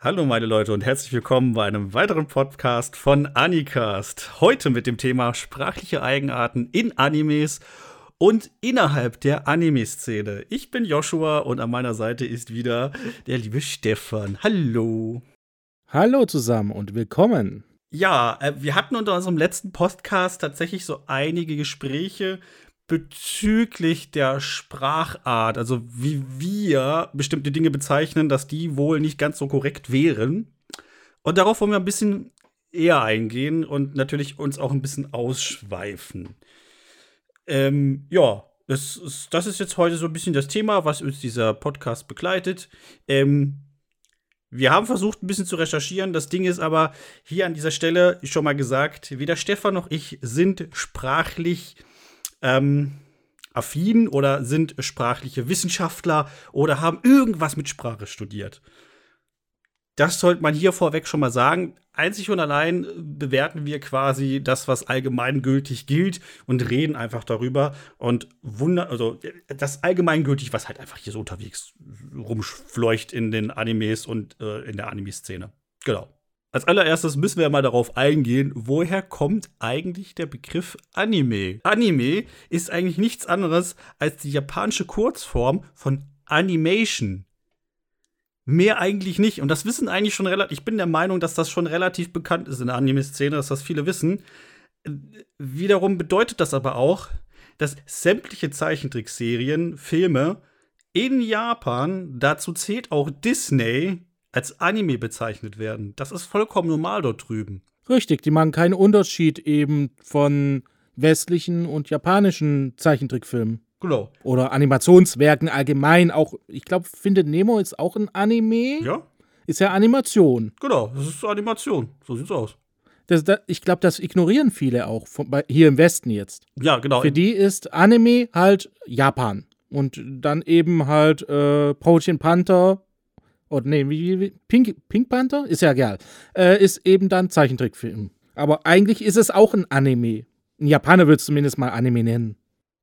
Hallo meine Leute und herzlich willkommen bei einem weiteren Podcast von Anicast. Heute mit dem Thema sprachliche Eigenarten in Animes und innerhalb der Anime-Szene. Ich bin Joshua und an meiner Seite ist wieder der liebe Stefan. Hallo. Hallo zusammen und willkommen. Ja, äh, wir hatten unter unserem letzten Podcast tatsächlich so einige Gespräche bezüglich der Sprachart, also wie wir bestimmte Dinge bezeichnen, dass die wohl nicht ganz so korrekt wären. Und darauf wollen wir ein bisschen eher eingehen und natürlich uns auch ein bisschen ausschweifen. Ähm, ja, das ist, das ist jetzt heute so ein bisschen das Thema, was uns dieser Podcast begleitet. Ähm, wir haben versucht, ein bisschen zu recherchieren. Das Ding ist aber hier an dieser Stelle schon mal gesagt, weder Stefan noch ich sind sprachlich ähm, affin oder sind sprachliche Wissenschaftler oder haben irgendwas mit Sprache studiert. Das sollte man hier vorweg schon mal sagen. Einzig und allein bewerten wir quasi das, was allgemeingültig gilt und reden einfach darüber und wunder, also das allgemeingültig, was halt einfach hier so unterwegs rumfleucht in den Animes und äh, in der Anime-Szene. Genau. Als allererstes müssen wir mal darauf eingehen, woher kommt eigentlich der Begriff Anime? Anime ist eigentlich nichts anderes als die japanische Kurzform von Animation. Mehr eigentlich nicht. Und das wissen eigentlich schon relativ. Ich bin der Meinung, dass das schon relativ bekannt ist in der Anime-Szene, dass das viele wissen. Wiederum bedeutet das aber auch, dass sämtliche Zeichentrickserien, Filme in Japan, dazu zählt auch Disney, als Anime bezeichnet werden. Das ist vollkommen normal dort drüben. Richtig, die machen keinen Unterschied eben von westlichen und japanischen Zeichentrickfilmen. Genau. Oder Animationswerken allgemein. Auch, ich glaube, Findet Nemo ist auch ein Anime. Ja. Ist ja Animation. Genau, das ist Animation. So sieht's aus. Das, das, ich glaube, das ignorieren viele auch von, bei, hier im Westen jetzt. Ja, genau. Für die ist Anime halt Japan. Und dann eben halt äh, Poachin Panther oder nee, wie, wie, Pink, Pink Panther? Ist ja egal. Äh, ist eben dann Zeichentrickfilm. Aber eigentlich ist es auch ein Anime. Ein Japaner würde es zumindest mal Anime nennen.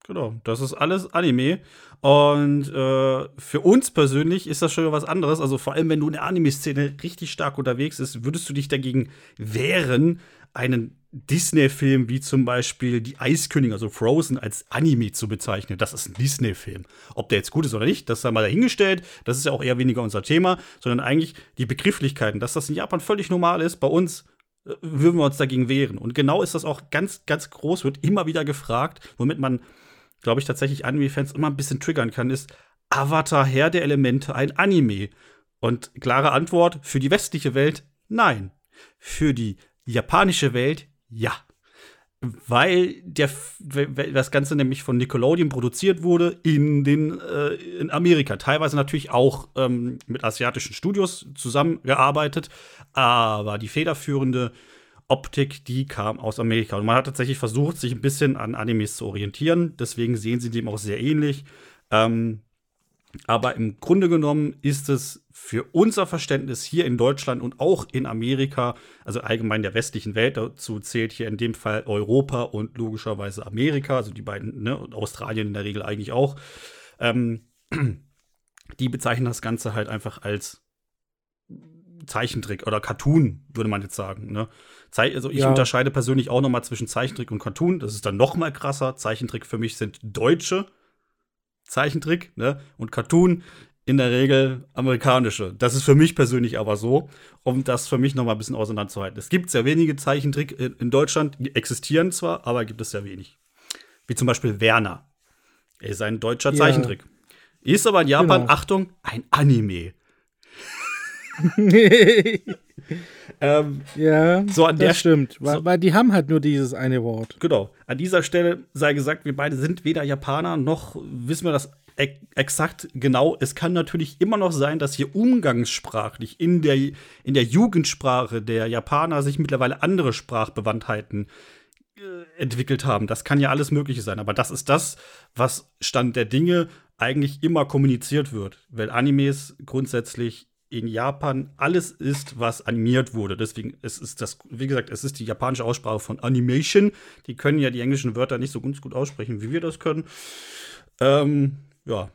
Genau, das ist alles Anime. Und äh, für uns persönlich ist das schon was anderes. Also vor allem, wenn du in der Anime-Szene richtig stark unterwegs bist, würdest du dich dagegen wehren, einen Disney-Film wie zum Beispiel Die Eiskönigin, also Frozen, als Anime zu bezeichnen. Das ist ein Disney-Film. Ob der jetzt gut ist oder nicht, das sei mal dahingestellt. Das ist ja auch eher weniger unser Thema, sondern eigentlich die Begrifflichkeiten. Dass das in Japan völlig normal ist, bei uns äh, würden wir uns dagegen wehren. Und genau ist das auch ganz, ganz groß, wird immer wieder gefragt, womit man, glaube ich, tatsächlich Anime-Fans immer ein bisschen triggern kann, ist Avatar, Herr der Elemente, ein Anime. Und klare Antwort für die westliche Welt, nein. Für die japanische Welt, ja. Weil der, das Ganze nämlich von Nickelodeon produziert wurde in, den, äh, in Amerika. Teilweise natürlich auch ähm, mit asiatischen Studios zusammengearbeitet, aber die federführende Optik, die kam aus Amerika. Und man hat tatsächlich versucht, sich ein bisschen an Animes zu orientieren. Deswegen sehen sie dem auch sehr ähnlich. Ähm, aber im Grunde genommen ist es für unser Verständnis hier in Deutschland und auch in Amerika, also allgemein der westlichen Welt, dazu zählt hier in dem Fall Europa und logischerweise Amerika, also die beiden, ne, und Australien in der Regel eigentlich auch, ähm, die bezeichnen das Ganze halt einfach als Zeichentrick oder Cartoon, würde man jetzt sagen. Ne? also ich ja. unterscheide persönlich auch noch mal zwischen Zeichentrick und Cartoon. Das ist dann noch mal krasser. Zeichentrick für mich sind deutsche Zeichentrick, ne? Und Cartoon in der Regel amerikanische. Das ist für mich persönlich aber so, um das für mich noch mal ein bisschen auseinanderzuhalten. Es gibt sehr wenige Zeichentrick in, Deutschland, die existieren zwar, aber gibt es sehr wenig. Wie zum Beispiel Werner. Er ist ein deutscher ja. Zeichentrick. Ist aber in Japan, genau. Achtung, ein Anime. ähm, ja, so an das der stimmt. Weil, so, weil die haben halt nur dieses eine Wort. Genau. An dieser Stelle sei gesagt, wir beide sind weder Japaner noch wissen wir das exakt genau. Es kann natürlich immer noch sein, dass hier umgangssprachlich in der, in der Jugendsprache der Japaner sich mittlerweile andere Sprachbewandtheiten äh, entwickelt haben. Das kann ja alles Mögliche sein. Aber das ist das, was Stand der Dinge eigentlich immer kommuniziert wird. Weil Animes grundsätzlich in Japan alles ist, was animiert wurde. Deswegen es ist das, wie gesagt, es ist die japanische Aussprache von Animation. Die können ja die englischen Wörter nicht so ganz gut aussprechen, wie wir das können. Ähm, ja,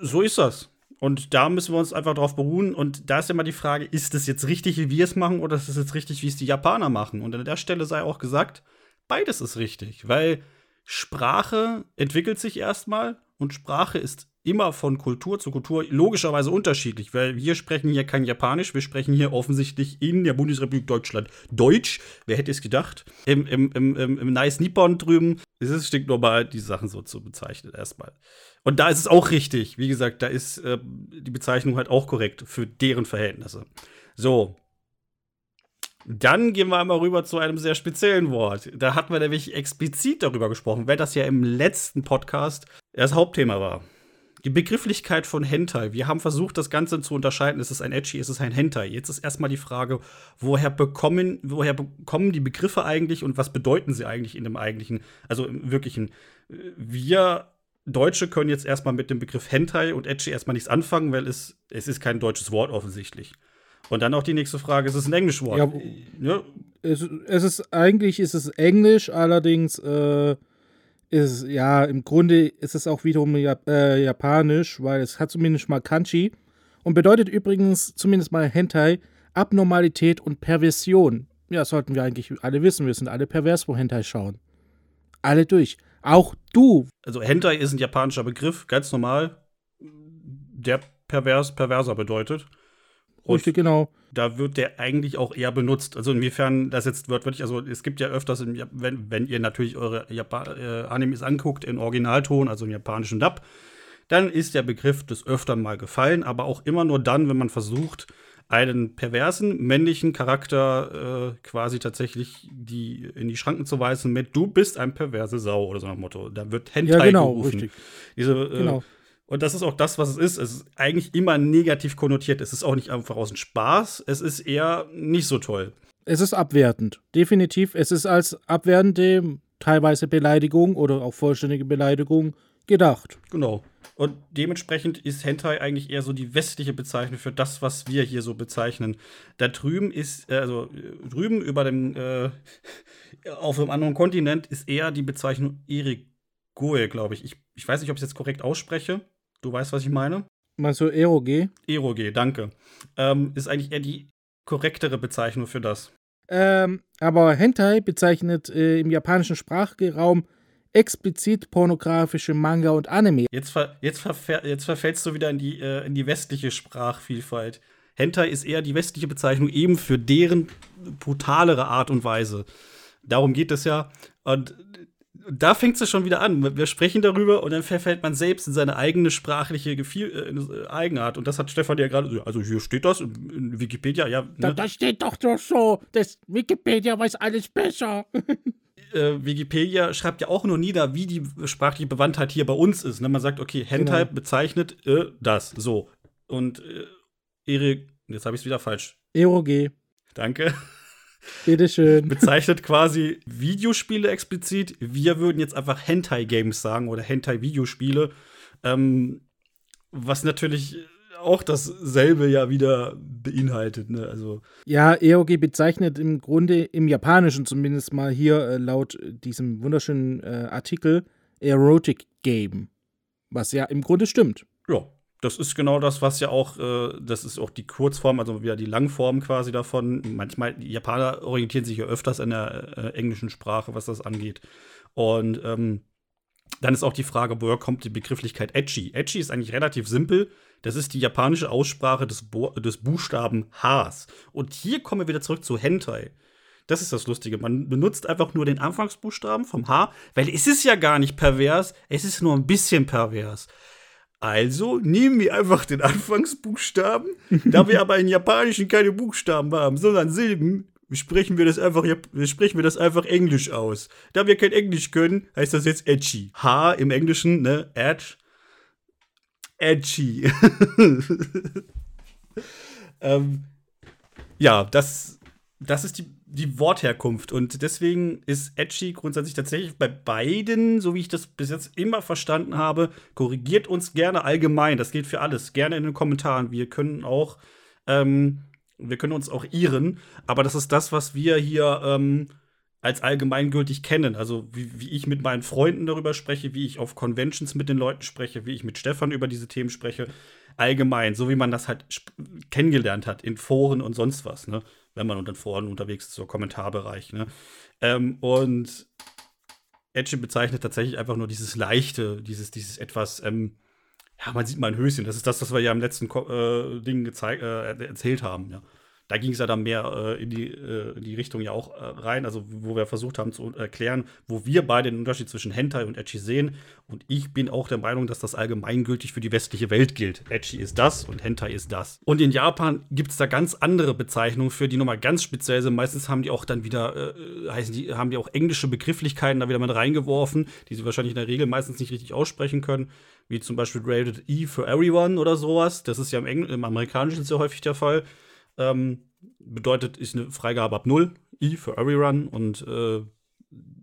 so ist das. und da müssen wir uns einfach drauf beruhen. Und da ist immer die Frage, ist es jetzt richtig, wie wir es machen, oder ist es jetzt richtig, wie es die Japaner machen? Und an der Stelle sei auch gesagt, beides ist richtig, weil Sprache entwickelt sich erstmal und Sprache ist immer von Kultur zu Kultur logischerweise unterschiedlich, weil wir sprechen hier kein Japanisch, wir sprechen hier offensichtlich in der Bundesrepublik Deutschland Deutsch. Wer hätte es gedacht? Im, im, im, im, Nice Nippon drüben ist es stinknormal, die Sachen so zu bezeichnen erstmal. Und da ist es auch richtig. Wie gesagt, da ist äh, die Bezeichnung halt auch korrekt für deren Verhältnisse. So. Dann gehen wir einmal rüber zu einem sehr speziellen Wort. Da hatten wir nämlich explizit darüber gesprochen, weil das ja im letzten Podcast das Hauptthema war. Die Begrifflichkeit von Hentai. Wir haben versucht, das Ganze zu unterscheiden. Ist es ein Edgy, ist es ein Hentai? Jetzt ist erstmal die Frage, woher bekommen, woher bekommen die Begriffe eigentlich und was bedeuten sie eigentlich in dem eigentlichen, also im wirklichen? Wir Deutsche können jetzt erstmal mit dem Begriff Hentai und Edgy erstmal nichts anfangen, weil es, es ist kein deutsches Wort offensichtlich. Und dann auch die nächste Frage, ist es ein Englisch Wort? Ja, ja. Es, es, ist eigentlich ist es Englisch, allerdings äh, ist ja im Grunde ist es auch wiederum Jap äh, Japanisch, weil es hat zumindest mal Kanji und bedeutet übrigens zumindest mal Hentai Abnormalität und Perversion. Ja, sollten wir eigentlich alle wissen. Wir sind alle pervers, wo Hentai schauen. Alle durch. Auch du. Also Hentai ist ein japanischer Begriff, ganz normal, der pervers, perverser bedeutet. Und Richtig, genau. Da wird der eigentlich auch eher benutzt. Also inwiefern das jetzt wortwörtlich, also es gibt ja öfters, im, wenn, wenn ihr natürlich eure Japan äh, Animes anguckt in Originalton, also im japanischen Dub, dann ist der Begriff des öfteren mal gefallen, aber auch immer nur dann, wenn man versucht, einen perversen männlichen Charakter äh, quasi tatsächlich die in die Schranken zu weisen mit du bist ein perverse Sau oder so ein Motto. Da wird Hentai ja, genau, gerufen. Richtig. Diese, äh, genau. Und das ist auch das, was es ist. Es ist eigentlich immer negativ konnotiert. Es ist auch nicht einfach aus dem Spaß. Es ist eher nicht so toll. Es ist abwertend. Definitiv. Es ist als abwertende, teilweise Beleidigung oder auch vollständige Beleidigung gedacht. Genau. Und dementsprechend ist Hentai eigentlich eher so die westliche Bezeichnung für das, was wir hier so bezeichnen. Da drüben ist, äh, also drüben über dem, äh, auf einem anderen Kontinent ist eher die Bezeichnung Erigoe, glaube ich. ich. Ich weiß nicht, ob ich es jetzt korrekt ausspreche. Du weißt, was ich meine? Meinst du Eroge? Eroge, danke. Ähm, ist eigentlich eher die korrektere Bezeichnung für das. Ähm, aber Hentai bezeichnet äh, im japanischen Sprachraum explizit pornografische Manga und Anime. Jetzt, ver jetzt, jetzt verfällst du wieder in die, äh, in die westliche Sprachvielfalt. Hentai ist eher die westliche Bezeichnung eben für deren brutalere Art und Weise. Darum geht es ja. Und da fängt es schon wieder an. Wir sprechen darüber und dann verfällt man selbst in seine eigene sprachliche Gefühl, äh, Eigenart. Und das hat Stefan ja gerade. Also hier steht das in Wikipedia, ja. Ne? Da, da, steht doch doch so. Das Wikipedia weiß alles besser. äh, Wikipedia schreibt ja auch nur nieder, wie die sprachliche Bewandtheit hier bei uns ist. Ne? Man sagt, okay, Hentai genau. bezeichnet äh, das. So. Und äh, Erik, jetzt habe ich es wieder falsch. Eroge. Danke. Bitteschön. Bezeichnet quasi Videospiele explizit. Wir würden jetzt einfach Hentai-Games sagen oder Hentai-Videospiele. Ähm, was natürlich auch dasselbe ja wieder beinhaltet. Ne? Also ja, EOG bezeichnet im Grunde im Japanischen zumindest mal hier äh, laut diesem wunderschönen äh, Artikel Erotic Game. Was ja im Grunde stimmt. Ja, das ist genau das, was ja auch, äh, das ist auch die Kurzform, also wieder die Langform quasi davon. Manchmal, die Japaner orientieren sich ja öfters an der äh, englischen Sprache, was das angeht. Und ähm, dann ist auch die Frage, woher kommt die Begrifflichkeit Edgy? Edgy ist eigentlich relativ simpel. Das ist die japanische Aussprache des, Bo des Buchstaben Hs. Und hier kommen wir wieder zurück zu Hentai. Das ist das Lustige. Man benutzt einfach nur den Anfangsbuchstaben vom H, weil es ist ja gar nicht pervers, es ist nur ein bisschen pervers. Also nehmen wir einfach den Anfangsbuchstaben, da wir aber in Japanischen keine Buchstaben haben, sondern Silben, sprechen wir das einfach, sprechen wir das einfach Englisch aus. Da wir kein Englisch können, heißt das jetzt edgy. H im Englischen, ne, edge. Edgy. ähm, ja, das, das ist die, die Wortherkunft. Und deswegen ist edgy grundsätzlich tatsächlich bei beiden, so wie ich das bis jetzt immer verstanden habe, korrigiert uns gerne allgemein. Das gilt für alles. Gerne in den Kommentaren. Wir können auch ähm, wir können uns auch irren, aber das ist das, was wir hier ähm, als allgemeingültig kennen. Also wie, wie, ich mit meinen Freunden darüber spreche, wie ich auf Conventions mit den Leuten spreche, wie ich mit Stefan über diese Themen spreche. allgemein, so wie man das halt kennengelernt hat in Foren und sonst was, ne? Wenn man unter Foren unterwegs ist, so Kommentarbereich, ne? Ähm, und Edge bezeichnet tatsächlich einfach nur dieses leichte, dieses, dieses etwas, ähm, ja, man sieht mal ein Höschen. Das ist das, was wir ja im letzten äh, Ding gezeigt, äh, erzählt haben, ja da ging es ja dann mehr äh, in, die, äh, in die Richtung ja auch äh, rein, also wo wir versucht haben zu erklären, wo wir beide den Unterschied zwischen Hentai und Edgy sehen. Und ich bin auch der Meinung, dass das allgemeingültig für die westliche Welt gilt. Edgy ist das und Hentai ist das. Und in Japan gibt es da ganz andere Bezeichnungen für, die nochmal ganz speziell sind. Meistens haben die auch dann wieder, äh, heißen die, haben die auch englische Begrifflichkeiten da wieder mit reingeworfen, die sie wahrscheinlich in der Regel meistens nicht richtig aussprechen können wie zum Beispiel Rated E for Everyone oder sowas. Das ist ja im, Engl im Amerikanischen sehr häufig der Fall. Ähm, bedeutet, ist eine Freigabe ab 0, I für Every Run und äh,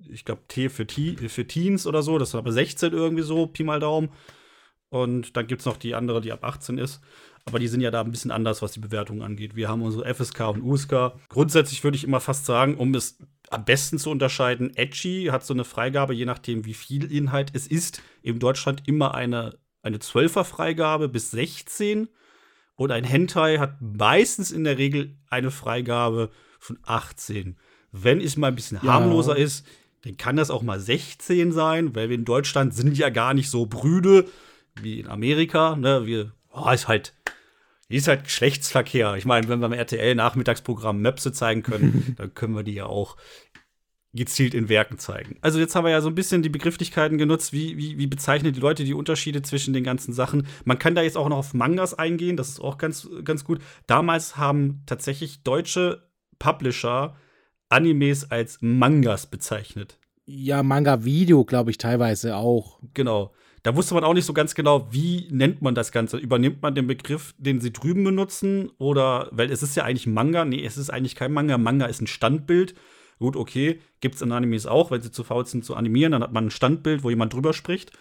ich glaube T für, T für Teens oder so, das ist aber 16 irgendwie so, Pi mal Daumen. Und dann gibt es noch die andere, die ab 18 ist. Aber die sind ja da ein bisschen anders, was die Bewertung angeht. Wir haben unsere FSK und USK. Grundsätzlich würde ich immer fast sagen, um es am besten zu unterscheiden, Edgy hat so eine Freigabe, je nachdem, wie viel Inhalt es ist. In Deutschland immer eine, eine 12er Freigabe bis 16. Und ein Hentai hat meistens in der Regel eine Freigabe von 18. Wenn es mal ein bisschen ja. harmloser ist, dann kann das auch mal 16 sein, weil wir in Deutschland sind ja gar nicht so brüde wie in Amerika. Ne? Wir, oh, ist halt, ist halt Geschlechtsverkehr. Ich meine, wenn wir im RTL-Nachmittagsprogramm Möpse zeigen können, dann können wir die ja auch gezielt in Werken zeigen. Also jetzt haben wir ja so ein bisschen die Begrifflichkeiten genutzt, wie, wie, wie bezeichnen die Leute die Unterschiede zwischen den ganzen Sachen. Man kann da jetzt auch noch auf Mangas eingehen, das ist auch ganz, ganz gut. Damals haben tatsächlich deutsche Publisher Animes als Mangas bezeichnet. Ja, Manga-Video, glaube ich, teilweise auch. Genau. Da wusste man auch nicht so ganz genau, wie nennt man das Ganze. Übernimmt man den Begriff, den sie drüben benutzen? Oder, weil es ist ja eigentlich Manga. Nee, es ist eigentlich kein Manga. Manga ist ein Standbild. Gut, okay, gibt es in Animes auch, wenn sie zu faul sind zu animieren, dann hat man ein Standbild, wo jemand drüber spricht.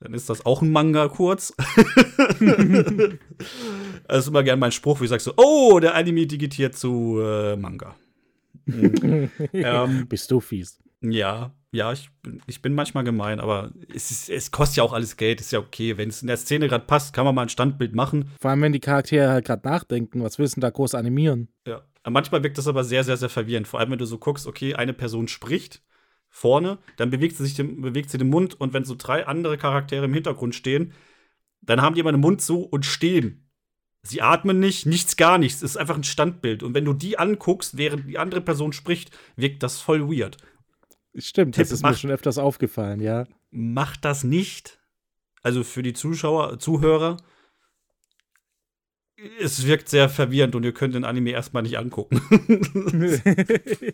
Dann ist das auch ein Manga kurz. das ist immer gerne mein Spruch, wie ich sage so, oh, der Anime digitiert zu äh, Manga. ähm, Bist du fies. Ja, ja, ich, ich bin manchmal gemein, aber es, ist, es kostet ja auch alles Geld, ist ja okay. Wenn es in der Szene gerade passt, kann man mal ein Standbild machen. Vor allem, wenn die Charaktere halt gerade nachdenken, was willst du denn da groß animieren? Ja. Manchmal wirkt das aber sehr, sehr, sehr verwirrend. Vor allem, wenn du so guckst, okay, eine Person spricht vorne, dann bewegt sie sich den, bewegt sie den Mund und wenn so drei andere Charaktere im Hintergrund stehen, dann haben die immer den Mund zu und stehen. Sie atmen nicht, nichts, gar nichts. Es ist einfach ein Standbild. Und wenn du die anguckst, während die andere Person spricht, wirkt das voll weird. Stimmt, Tipp, das ist macht, mir schon öfters aufgefallen, ja. Macht das nicht. Also für die Zuschauer, Zuhörer, es wirkt sehr verwirrend und ihr könnt den Anime erstmal nicht angucken.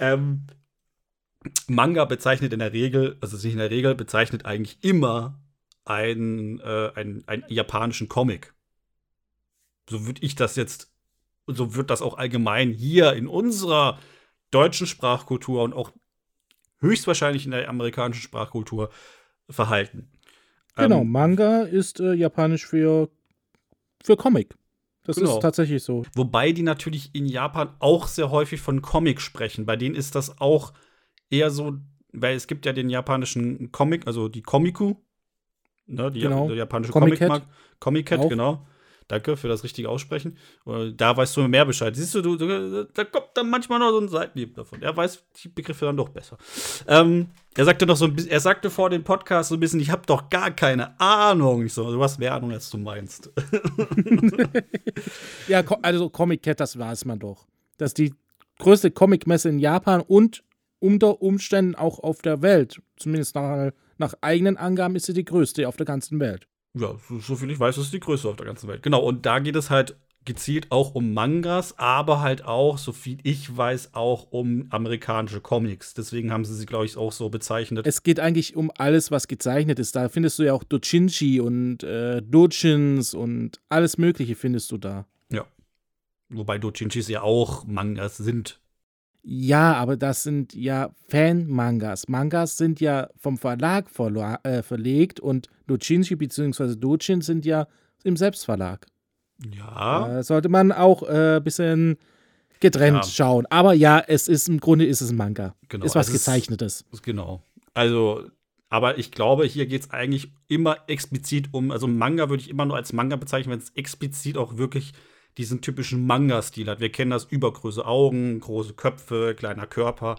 ähm, Manga bezeichnet in der Regel, also nicht in der Regel, bezeichnet eigentlich immer einen, äh, einen, einen japanischen Comic. So würde ich das jetzt, so wird das auch allgemein hier in unserer deutschen Sprachkultur und auch höchstwahrscheinlich in der amerikanischen Sprachkultur verhalten. Genau, ähm, Manga ist äh, japanisch für für Comic. Das genau. ist tatsächlich so. Wobei die natürlich in Japan auch sehr häufig von Comic sprechen. Bei denen ist das auch eher so, weil es gibt ja den japanischen Comic, also die Komiku, ne, die, genau. der japanische. Comic-Cat, genau. Danke für das richtige Aussprechen. Da weißt du mehr Bescheid. Siehst du, du, da kommt dann manchmal noch so ein Seitenhieb davon. Er weiß die Begriffe dann doch besser. Ähm, er sagte noch so ein bisschen, er sagte vor dem Podcast so ein bisschen, ich habe doch gar keine Ahnung. Ich so, du hast mehr Ahnung, als du meinst. ja, also Comic Cat, das weiß man doch. Das ist die größte Comic-Messe in Japan und unter Umständen auch auf der Welt. Zumindest nach, nach eigenen Angaben ist sie die größte auf der ganzen Welt. Ja, so, so viel ich weiß, ist die größte auf der ganzen Welt. Genau, und da geht es halt gezielt auch um Mangas, aber halt auch, so viel ich weiß, auch um amerikanische Comics. Deswegen haben sie sie, glaube ich, auch so bezeichnet. Es geht eigentlich um alles, was gezeichnet ist. Da findest du ja auch Dochinchi und äh, Dojins und alles Mögliche findest du da. Ja. Wobei Dochinchis ja auch Mangas sind. Ja, aber das sind ja Fan-Mangas. Mangas sind ja vom Verlag verla äh, verlegt und Dojinshi bzw. Dojin sind ja im Selbstverlag. Ja. Da sollte man auch ein äh, bisschen getrennt ja. schauen. Aber ja, es ist im Grunde ist es ein Manga. Genau. Ist was Gezeichnetes. Ist, genau. Also Aber ich glaube, hier geht es eigentlich immer explizit um, also Manga würde ich immer nur als Manga bezeichnen, wenn es explizit auch wirklich diesen typischen Manga-Stil hat. Wir kennen das übergroße Augen, große Köpfe, kleiner Körper.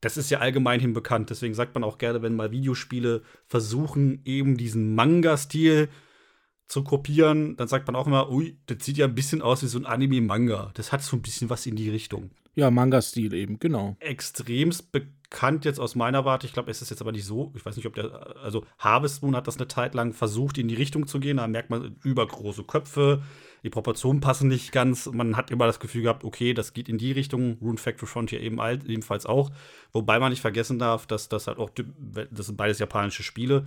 Das ist ja allgemein hin bekannt. Deswegen sagt man auch gerne, wenn mal Videospiele versuchen, eben diesen Manga-Stil zu kopieren, dann sagt man auch immer, ui, das sieht ja ein bisschen aus wie so ein Anime-Manga. Das hat so ein bisschen was in die Richtung. Ja, Manga-Stil eben, genau. Extremst bekannt jetzt aus meiner Warte. Ich glaube, es ist jetzt aber nicht so. Ich weiß nicht, ob der, also Harvest Moon hat das eine Zeit lang versucht, in die Richtung zu gehen. Da merkt man übergroße Köpfe, die Proportionen passen nicht ganz. Man hat immer das Gefühl gehabt, okay, das geht in die Richtung. Rune Factory Frontier eben ebenfalls auch. Wobei man nicht vergessen darf, dass das halt auch, das sind beides japanische Spiele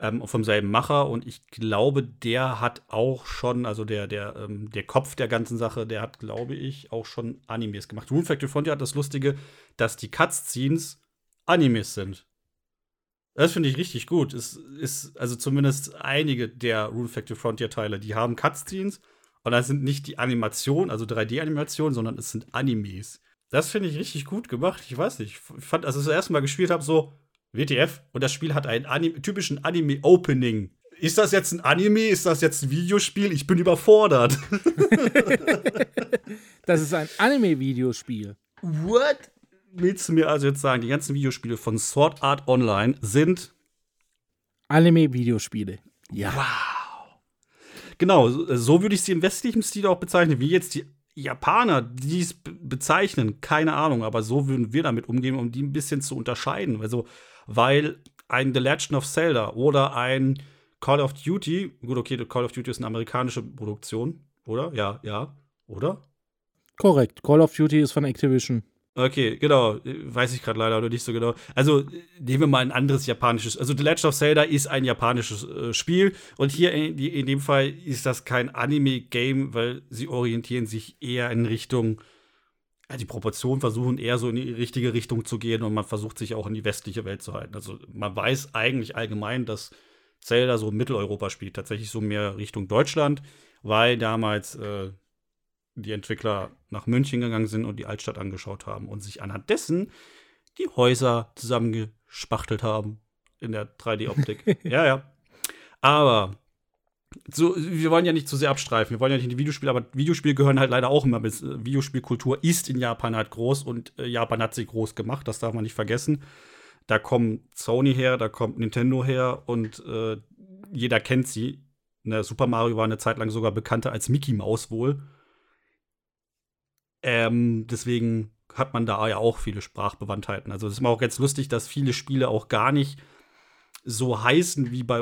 ähm, vom selben Macher. Und ich glaube, der hat auch schon, also der, der, ähm, der Kopf der ganzen Sache, der hat, glaube ich, auch schon Animes gemacht. Rune Factory Frontier hat das Lustige, dass die Cutscenes Animes sind. Das finde ich richtig gut. Es ist also zumindest einige der Rune Factory Frontier Teile, die haben Cutscenes und das sind nicht die Animationen, also 3D-Animationen, sondern es sind Animes. Das finde ich richtig gut gemacht. Ich weiß nicht. Ich fand, als ich das erste Mal gespielt habe, so WTF und das Spiel hat einen Anime, typischen Anime-Opening. Ist das jetzt ein Anime? Ist das jetzt ein Videospiel? Ich bin überfordert. das ist ein Anime-Videospiel. What? Willst du mir also jetzt sagen, die ganzen Videospiele von Sword Art Online sind Anime-Videospiele. Ja. Wow. Genau, so würde ich sie im westlichen Stil auch bezeichnen, wie jetzt die Japaner, die es bezeichnen, keine Ahnung, aber so würden wir damit umgehen, um die ein bisschen zu unterscheiden. Also, weil ein The Legend of Zelda oder ein Call of Duty, gut, okay, Call of Duty ist eine amerikanische Produktion, oder? Ja, ja, oder? Korrekt. Call of Duty ist von Activision. Okay, genau. Weiß ich gerade leider noch nicht so genau. Also nehmen wir mal ein anderes japanisches. Also The Legend of Zelda ist ein japanisches äh, Spiel. Und hier in, in, dem Fall ist das kein Anime-Game, weil sie orientieren sich eher in Richtung. Die Proportionen versuchen eher so in die richtige Richtung zu gehen und man versucht sich auch in die westliche Welt zu halten. Also man weiß eigentlich allgemein, dass Zelda so Mitteleuropa spielt, tatsächlich so mehr Richtung Deutschland, weil damals äh, die Entwickler nach München gegangen sind und die Altstadt angeschaut haben und sich anhand dessen die Häuser zusammengespachtelt haben in der 3D-Optik. ja, ja. Aber so, wir wollen ja nicht zu sehr abstreifen. Wir wollen ja nicht in die Videospiele, aber Videospiele gehören halt leider auch immer bis. Äh, Videospielkultur ist in Japan halt groß und äh, Japan hat sie groß gemacht, das darf man nicht vergessen. Da kommt Sony her, da kommt Nintendo her und äh, jeder kennt sie. Ne, Super Mario war eine Zeit lang sogar bekannter als Mickey Mouse wohl. Ähm, deswegen hat man da ja auch viele Sprachbewandtheiten. Also es ist immer auch ganz lustig, dass viele Spiele auch gar nicht so heißen wie bei,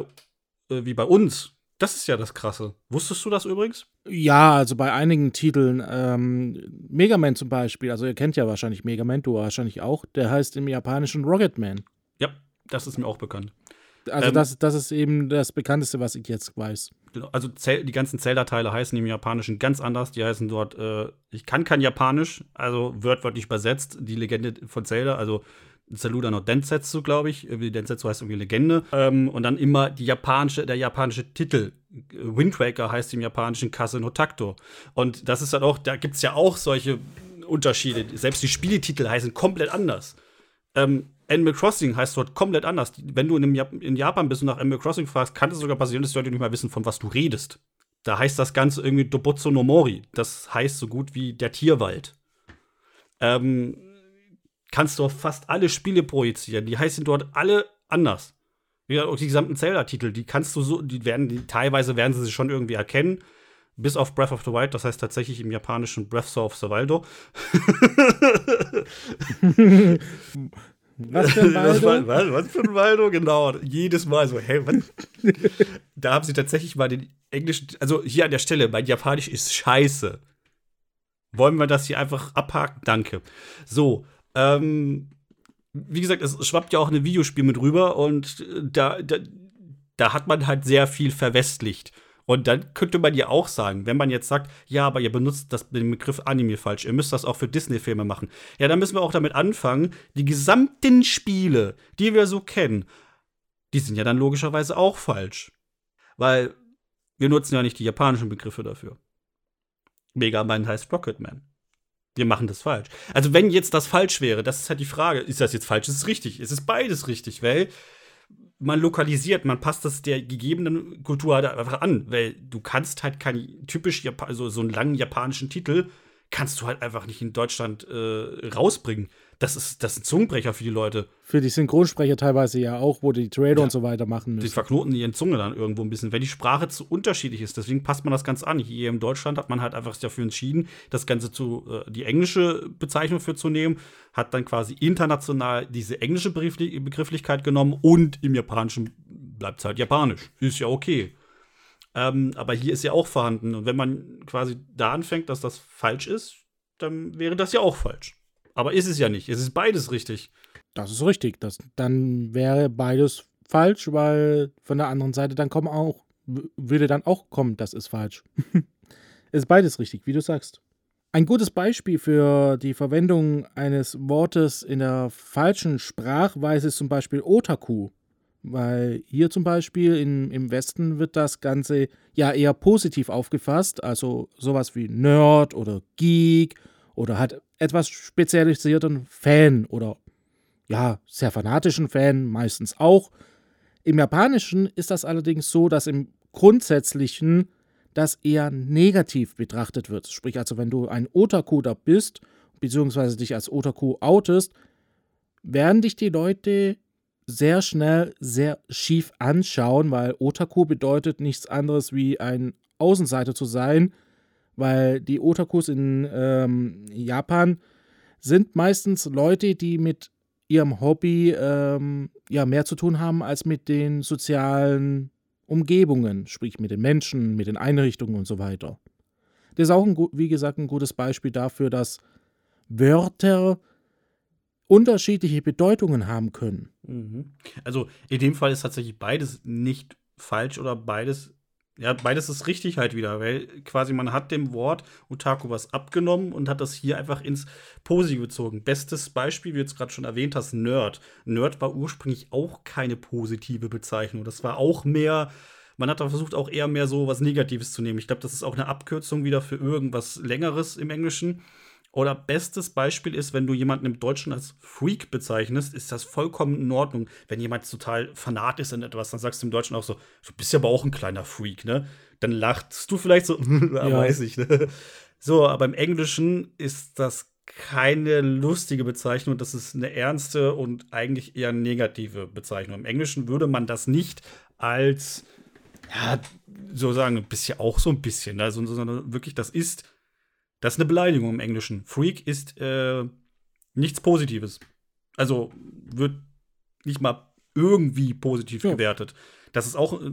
äh, wie bei uns. Das ist ja das Krasse. Wusstest du das übrigens? Ja, also bei einigen Titeln, ähm, Mega Man zum Beispiel, also ihr kennt ja wahrscheinlich Mega Man, du wahrscheinlich auch, der heißt im Japanischen Rocketman. Ja, das ist mir auch bekannt. Also ähm, das, das ist eben das Bekannteste, was ich jetzt weiß. Also die ganzen Zelda-Teile heißen im Japanischen ganz anders. Die heißen dort, äh, ich kann kein Japanisch, also wörtwörtlich übersetzt, die Legende von Zelda, also Saluda no Densetsu, glaube ich. Densetsu heißt irgendwie Legende. Ähm, und dann immer die japanische, der japanische Titel. Wind Waker heißt im Japanischen Kase no Takto. Und das ist dann auch, da gibt es ja auch solche Unterschiede. Selbst die Spieletitel heißen komplett anders. Ähm, Animal Crossing heißt dort komplett anders. Wenn du in, Jap in Japan bist und nach Animal Crossing fragst, kann es sogar passieren, dass die Leute nicht mal wissen, von was du redest. Da heißt das Ganze irgendwie Dobotso no Mori. Das heißt so gut wie der Tierwald. Ähm, kannst du auf fast alle Spiele projizieren. Die heißen dort alle anders. Wie auch die gesamten Zelda-Titel, die kannst du so, die werden, die, teilweise werden sie sich schon irgendwie erkennen. Bis auf Breath of the Wild, das heißt tatsächlich im japanischen Breath of the Wild. Was für ein Waldo? Was, was, was, für ein Waldo? Genau. Jedes Mal so, hä, was? da haben sie tatsächlich mal den englischen, also hier an der Stelle, mein Japanisch ist scheiße. Wollen wir das hier einfach abhaken? Danke. So, ähm, wie gesagt, es schwappt ja auch ein Videospiel mit rüber und da, da, da hat man halt sehr viel verwestlicht. Und dann könnte man ja auch sagen, wenn man jetzt sagt, ja, aber ihr benutzt das, den Begriff Anime falsch, ihr müsst das auch für Disney-Filme machen. Ja, dann müssen wir auch damit anfangen, die gesamten Spiele, die wir so kennen, die sind ja dann logischerweise auch falsch. Weil wir nutzen ja nicht die japanischen Begriffe dafür. Mega Man heißt Rocketman. Wir machen das falsch. Also, wenn jetzt das falsch wäre, das ist halt die Frage, ist das jetzt falsch? Ist es richtig? Ist es beides richtig? Weil man lokalisiert, man passt das der gegebenen Kultur halt einfach an, weil du kannst halt keinen typisch Jap also so einen langen japanischen Titel kannst du halt einfach nicht in Deutschland äh, rausbringen. Das ist, das ist ein Zungenbrecher für die Leute. Für die Synchronsprecher teilweise ja auch, wo die Trailer ja. und so weiter machen müssen. Die verknoten ihren Zunge dann irgendwo ein bisschen, wenn die Sprache zu unterschiedlich ist. Deswegen passt man das ganz an. Hier in Deutschland hat man halt einfach dafür entschieden, das Ganze zu, äh, die englische Bezeichnung für zu nehmen, hat dann quasi international diese englische Begrifflichkeit genommen und im Japanischen bleibt es halt Japanisch. Ist ja okay. Ähm, aber hier ist ja auch vorhanden. Und wenn man quasi da anfängt, dass das falsch ist, dann wäre das ja auch falsch. Aber ist es ja nicht. Es ist beides richtig. Das ist richtig. Das, dann wäre beides falsch, weil von der anderen Seite dann kommen auch, würde dann auch kommen, das ist falsch. es ist beides richtig, wie du sagst. Ein gutes Beispiel für die Verwendung eines Wortes in der falschen Sprachweise ist zum Beispiel Otaku. Weil hier zum Beispiel in, im Westen wird das Ganze ja eher positiv aufgefasst, also sowas wie Nerd oder Geek oder hat etwas spezialisierten Fan oder ja, sehr fanatischen Fan meistens auch. Im Japanischen ist das allerdings so, dass im Grundsätzlichen das eher negativ betrachtet wird. Sprich also, wenn du ein Otaku da bist, beziehungsweise dich als Otaku outest, werden dich die Leute sehr schnell sehr schief anschauen, weil Otaku bedeutet nichts anderes wie ein Außenseiter zu sein, weil die Otakus in ähm, Japan sind meistens Leute, die mit ihrem Hobby ähm, ja mehr zu tun haben als mit den sozialen Umgebungen, sprich mit den Menschen, mit den Einrichtungen und so weiter. Das ist auch, ein, wie gesagt, ein gutes Beispiel dafür, dass Wörter unterschiedliche Bedeutungen haben können. Mhm. Also in dem Fall ist tatsächlich beides nicht falsch oder beides ja, beides ist richtig halt wieder, weil quasi man hat dem Wort Otaku was abgenommen und hat das hier einfach ins Positive gezogen. Bestes Beispiel, wie du jetzt gerade schon erwähnt hast, Nerd. Nerd war ursprünglich auch keine positive Bezeichnung. Das war auch mehr, man hat da versucht, auch eher mehr so was Negatives zu nehmen. Ich glaube, das ist auch eine Abkürzung wieder für irgendwas Längeres im Englischen. Oder bestes Beispiel ist, wenn du jemanden im Deutschen als Freak bezeichnest, ist das vollkommen in Ordnung. Wenn jemand total fanat ist in etwas, dann sagst du im Deutschen auch so, du bist ja aber auch ein kleiner Freak, ne? Dann lachst du vielleicht so, ja. weiß ich, ne? So, aber im Englischen ist das keine lustige Bezeichnung, das ist eine ernste und eigentlich eher negative Bezeichnung. Im Englischen würde man das nicht als, ja, so sagen, bisher auch so ein bisschen, ne? sondern wirklich, das ist das ist eine Beleidigung im Englischen. Freak ist äh, nichts Positives. Also wird nicht mal irgendwie positiv ja. gewertet. Das ist auch. Äh,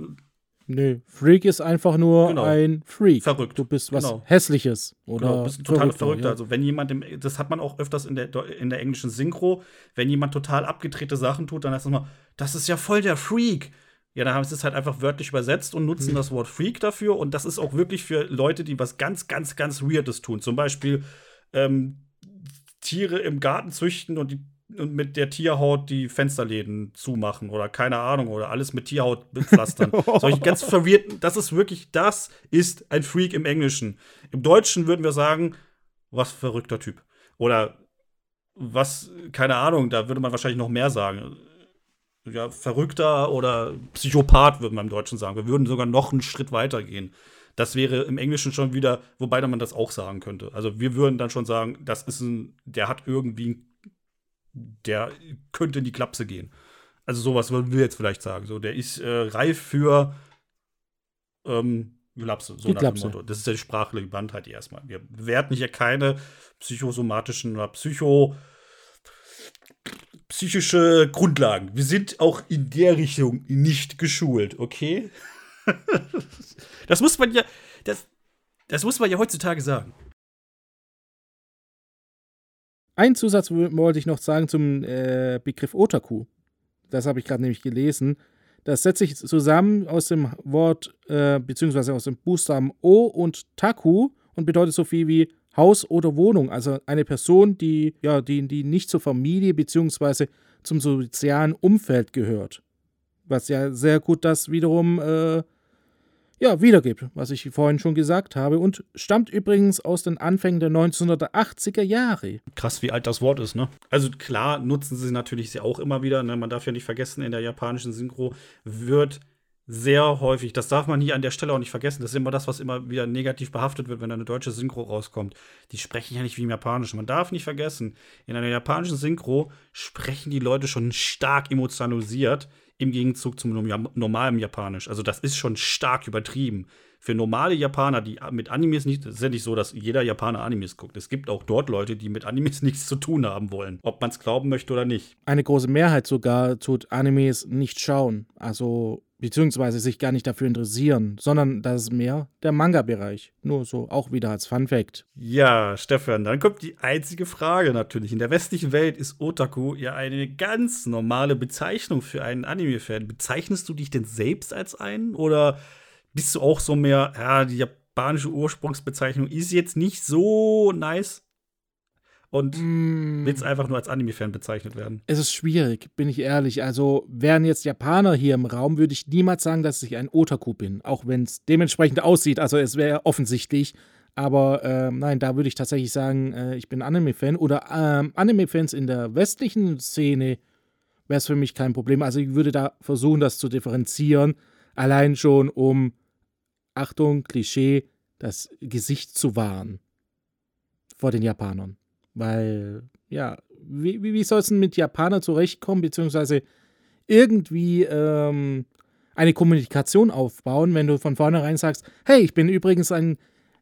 Nee, Freak ist einfach nur genau. ein Freak. Verrückt. Du bist was genau. Hässliches. Oder genau, bist total verrückter. Ja. Also, wenn jemand, im, das hat man auch öfters in der, in der englischen Synchro, wenn jemand total abgedrehte Sachen tut, dann heißt es immer, das ist ja voll der Freak. Ja, dann haben sie es halt einfach wörtlich übersetzt und nutzen mhm. das Wort Freak dafür. Und das ist auch wirklich für Leute, die was ganz, ganz, ganz Weirdes tun. Zum Beispiel ähm, Tiere im Garten züchten und, die, und mit der Tierhaut die Fensterläden zumachen oder keine Ahnung oder alles mit Tierhaut bepflastern. Solche ganz verwirrten, das ist wirklich, das ist ein Freak im Englischen. Im Deutschen würden wir sagen, was verrückter Typ. Oder was, keine Ahnung, da würde man wahrscheinlich noch mehr sagen ja, verrückter oder Psychopath, würde man im Deutschen sagen. Wir würden sogar noch einen Schritt weiter gehen. Das wäre im Englischen schon wieder, wobei man das auch sagen könnte. Also wir würden dann schon sagen, das ist ein, der hat irgendwie, der könnte in die Klapse gehen. Also sowas würden wir jetzt vielleicht sagen. So, der ist äh, reif für ähm, Glapse, so die nach dem Motto. Das ist ja die sprachliche Bandheit erstmal. Wir bewerten hier keine psychosomatischen oder psycho psychische Grundlagen. Wir sind auch in der Richtung nicht geschult, okay? das muss man ja, das, das muss man ja heutzutage sagen. Ein Zusatz wollte ich noch sagen zum äh, Begriff Otaku. Das habe ich gerade nämlich gelesen. Das setzt sich zusammen aus dem Wort, äh, beziehungsweise aus dem Buchstaben O und Taku und bedeutet so viel wie Haus oder Wohnung. Also eine Person, die, ja, die, die nicht zur Familie bzw. zum sozialen Umfeld gehört. Was ja sehr gut das wiederum äh, ja, wiedergibt, was ich vorhin schon gesagt habe und stammt übrigens aus den Anfängen der 1980er Jahre. Krass, wie alt das Wort ist, ne? Also klar nutzen sie natürlich sie auch immer wieder, ne? Man darf ja nicht vergessen, in der japanischen Synchro wird sehr häufig, das darf man hier an der Stelle auch nicht vergessen, das ist immer das, was immer wieder negativ behaftet wird, wenn eine deutsche Synchro rauskommt. Die sprechen ja nicht wie im Japanischen. Man darf nicht vergessen, in einer japanischen Synchro sprechen die Leute schon stark emotionalisiert im Gegenzug zum normalen Japanisch. Also das ist schon stark übertrieben. Für normale Japaner, die mit Animes nicht, ist ja nicht so, dass jeder Japaner Animes guckt. Es gibt auch dort Leute, die mit Animes nichts zu tun haben wollen, ob man es glauben möchte oder nicht. Eine große Mehrheit sogar tut Animes nicht schauen. Also beziehungsweise sich gar nicht dafür interessieren, sondern das ist mehr der Manga-Bereich. Nur so auch wieder als Fun Fact. Ja, Stefan, dann kommt die einzige Frage natürlich. In der westlichen Welt ist Otaku ja eine ganz normale Bezeichnung für einen Anime-Fan. Bezeichnest du dich denn selbst als einen oder bist du auch so mehr, ja, die japanische Ursprungsbezeichnung ist jetzt nicht so nice? Und mm. willst einfach nur als Anime-Fan bezeichnet werden. Es ist schwierig, bin ich ehrlich. Also wären jetzt Japaner hier im Raum, würde ich niemals sagen, dass ich ein Otaku bin, auch wenn es dementsprechend aussieht. Also es wäre offensichtlich. Aber äh, nein, da würde ich tatsächlich sagen, äh, ich bin Anime-Fan. Oder ähm, Anime-Fans in der westlichen Szene wäre es für mich kein Problem. Also ich würde da versuchen, das zu differenzieren. Allein schon um, Achtung, Klischee, das Gesicht zu wahren vor den Japanern. Weil, ja, wie, wie, soll es denn mit Japanern zurechtkommen, beziehungsweise irgendwie ähm, eine Kommunikation aufbauen, wenn du von vornherein sagst, hey, ich bin übrigens ein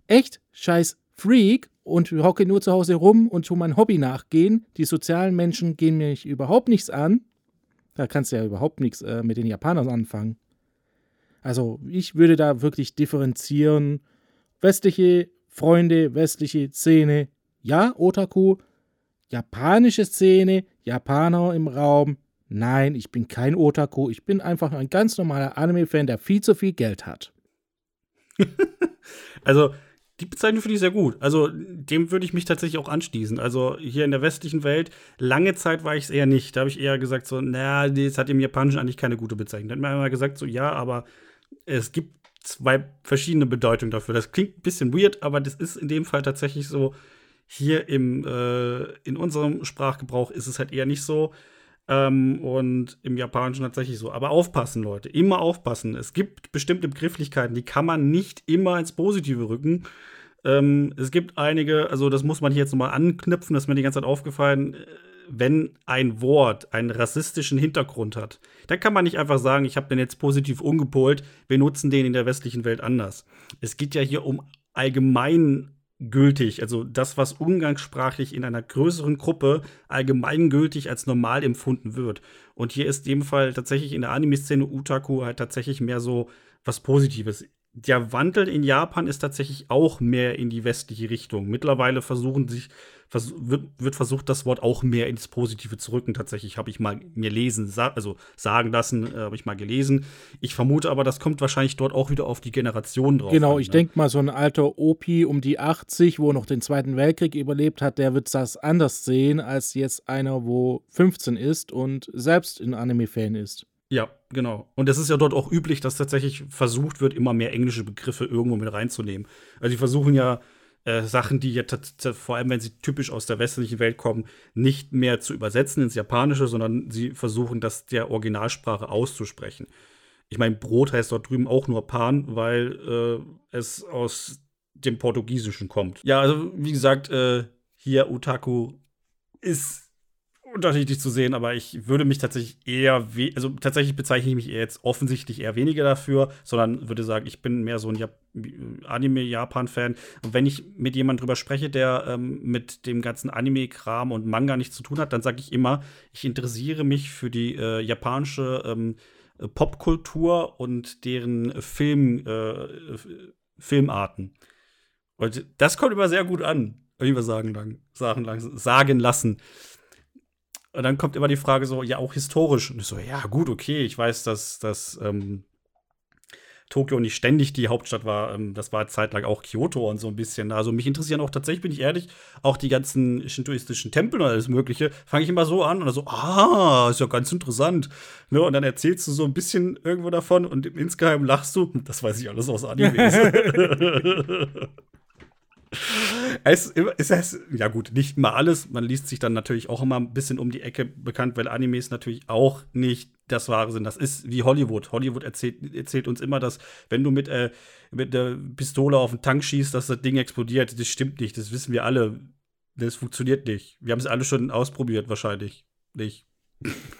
echt scheiß Freak und hocke nur zu Hause rum und tu mein Hobby nachgehen. Die sozialen Menschen gehen mich überhaupt nichts an. Da kannst du ja überhaupt nichts äh, mit den Japanern anfangen. Also ich würde da wirklich differenzieren. Westliche Freunde, westliche Szene, ja, Otaku, japanische Szene, Japaner im Raum. Nein, ich bin kein Otaku. Ich bin einfach ein ganz normaler Anime-Fan, der viel zu viel Geld hat. also, die Bezeichnung finde ich sehr gut. Also, dem würde ich mich tatsächlich auch anschließen. Also, hier in der westlichen Welt, lange Zeit war ich es eher nicht. Da habe ich eher gesagt, so, naja, das hat im Japanischen eigentlich keine gute Bezeichnung. Da hat man immer gesagt, so, ja, aber es gibt zwei verschiedene Bedeutungen dafür. Das klingt ein bisschen weird, aber das ist in dem Fall tatsächlich so, hier im, äh, in unserem Sprachgebrauch ist es halt eher nicht so. Ähm, und im Japanischen tatsächlich so. Aber aufpassen, Leute. Immer aufpassen. Es gibt bestimmte Begrifflichkeiten, die kann man nicht immer ins Positive rücken. Ähm, es gibt einige, also das muss man hier jetzt nochmal anknüpfen, das ist mir die ganze Zeit aufgefallen. Äh, wenn ein Wort einen rassistischen Hintergrund hat, dann kann man nicht einfach sagen, ich habe den jetzt positiv umgepolt, wir nutzen den in der westlichen Welt anders. Es geht ja hier um allgemein gültig, also das, was umgangssprachlich in einer größeren Gruppe allgemeingültig als normal empfunden wird. Und hier ist in dem Fall tatsächlich in der Anime-Szene Utaku halt tatsächlich mehr so was Positives der Wandel in Japan ist tatsächlich auch mehr in die westliche Richtung. Mittlerweile versuchen sich, vers wird, wird, versucht, das Wort auch mehr ins Positive zu rücken. Tatsächlich habe ich mal mir lesen, sa also sagen lassen, äh, habe ich mal gelesen. Ich vermute aber, das kommt wahrscheinlich dort auch wieder auf die Generation drauf. Genau, an, ich ne? denke mal, so ein alter Opi um die 80, wo noch den Zweiten Weltkrieg überlebt hat, der wird das anders sehen als jetzt einer, wo 15 ist und selbst ein Anime-Fan ist. Ja, genau. Und es ist ja dort auch üblich, dass tatsächlich versucht wird, immer mehr englische Begriffe irgendwo mit reinzunehmen. Also die versuchen ja äh, Sachen, die jetzt vor allem, wenn sie typisch aus der westlichen Welt kommen, nicht mehr zu übersetzen ins Japanische, sondern sie versuchen, das der Originalsprache auszusprechen. Ich meine, Brot heißt dort drüben auch nur Pan, weil äh, es aus dem Portugiesischen kommt. Ja, also wie gesagt, äh, hier Utaku ist unterschiedlich zu sehen, aber ich würde mich tatsächlich eher, also tatsächlich bezeichne ich mich jetzt offensichtlich eher weniger dafür, sondern würde sagen, ich bin mehr so ein Jap Anime-Japan-Fan. Und wenn ich mit jemandem drüber spreche, der ähm, mit dem ganzen Anime-Kram und Manga nichts zu tun hat, dann sage ich immer, ich interessiere mich für die äh, japanische ähm, Popkultur und deren Film, äh, Filmarten. Und das kommt immer sehr gut an, mal sagen, lang, sagen, lang, sagen lassen. Und dann kommt immer die Frage so, ja, auch historisch. Und ich so, ja, gut, okay, ich weiß, dass, dass ähm, Tokio nicht ständig die Hauptstadt war. Ähm, das war zeitlang auch Kyoto und so ein bisschen. Also mich interessieren auch tatsächlich, bin ich ehrlich, auch die ganzen shintoistischen Tempel und alles Mögliche. Fange ich immer so an und so, ah, ist ja ganz interessant. Ne? Und dann erzählst du so ein bisschen irgendwo davon und insgeheim lachst du, das weiß ich alles aus Animes. es ist es, ja gut, nicht mal alles. Man liest sich dann natürlich auch immer ein bisschen um die Ecke bekannt, weil Animes natürlich auch nicht das Wahre sind. Das ist wie Hollywood. Hollywood erzählt, erzählt uns immer, dass wenn du mit, äh, mit der Pistole auf den Tank schießt, dass das Ding explodiert. Das stimmt nicht. Das wissen wir alle. Das funktioniert nicht. Wir haben es alle schon ausprobiert, wahrscheinlich. Nicht.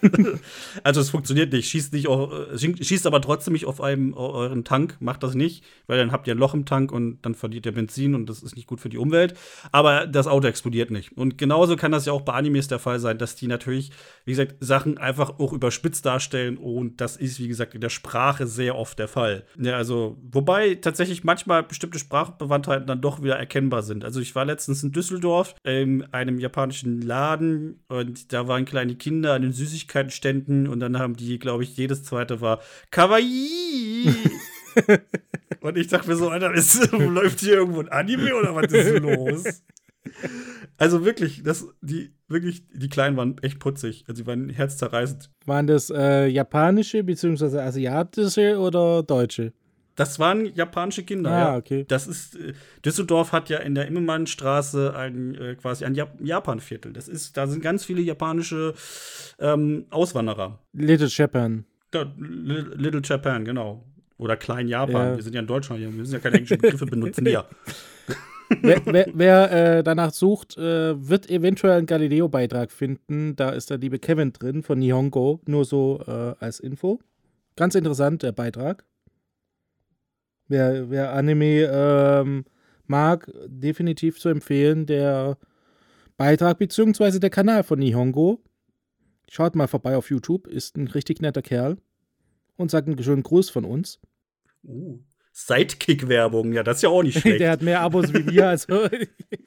also es funktioniert nicht. Schießt nicht auf, äh, schießt aber trotzdem nicht auf einem euren Tank. Macht das nicht, weil dann habt ihr ein Loch im Tank und dann verliert ihr Benzin und das ist nicht gut für die Umwelt. Aber das Auto explodiert nicht. Und genauso kann das ja auch bei Animes der Fall sein, dass die natürlich, wie gesagt, Sachen einfach auch überspitzt darstellen und das ist, wie gesagt, in der Sprache sehr oft der Fall. Ja, also, wobei tatsächlich manchmal bestimmte Sprachbewandtheiten dann doch wieder erkennbar sind. Also ich war letztens in Düsseldorf in einem japanischen Laden und da waren kleine Kinder an den Süßigkeitenständen und dann haben die, glaube ich, jedes zweite war Kawaii. und ich dachte mir so, Alter, ist, läuft hier irgendwo ein Anime oder was ist los? Also wirklich, das, die, wirklich, die Kleinen waren echt putzig. Also die waren herzzerreißend. Waren das äh, japanische bzw. asiatische oder deutsche? Das waren japanische Kinder, ah, ja. okay. Das ist, äh, Düsseldorf hat ja in der Immermannstraße ein, äh, quasi ein Jap Japanviertel. Das ist, da sind ganz viele japanische ähm, Auswanderer. Little Japan. Ja, Little Japan, genau. Oder Klein Japan. Ja. Wir sind ja in Deutschland, wir müssen ja keine englischen Begriffe benutzen hier. wer, wer, wer äh, danach sucht, äh, wird eventuell einen Galileo-Beitrag finden. Da ist der liebe Kevin drin von Nihongo, nur so äh, als Info. Ganz interessant, der Beitrag. Wer, wer Anime ähm, mag, definitiv zu empfehlen, der Beitrag bzw. der Kanal von Nihongo. Schaut mal vorbei auf YouTube, ist ein richtig netter Kerl und sagt einen schönen Gruß von uns. Uh, Sidekick-Werbung, ja, das ist ja auch nicht schlecht. Der hat mehr Abos wie wir, also.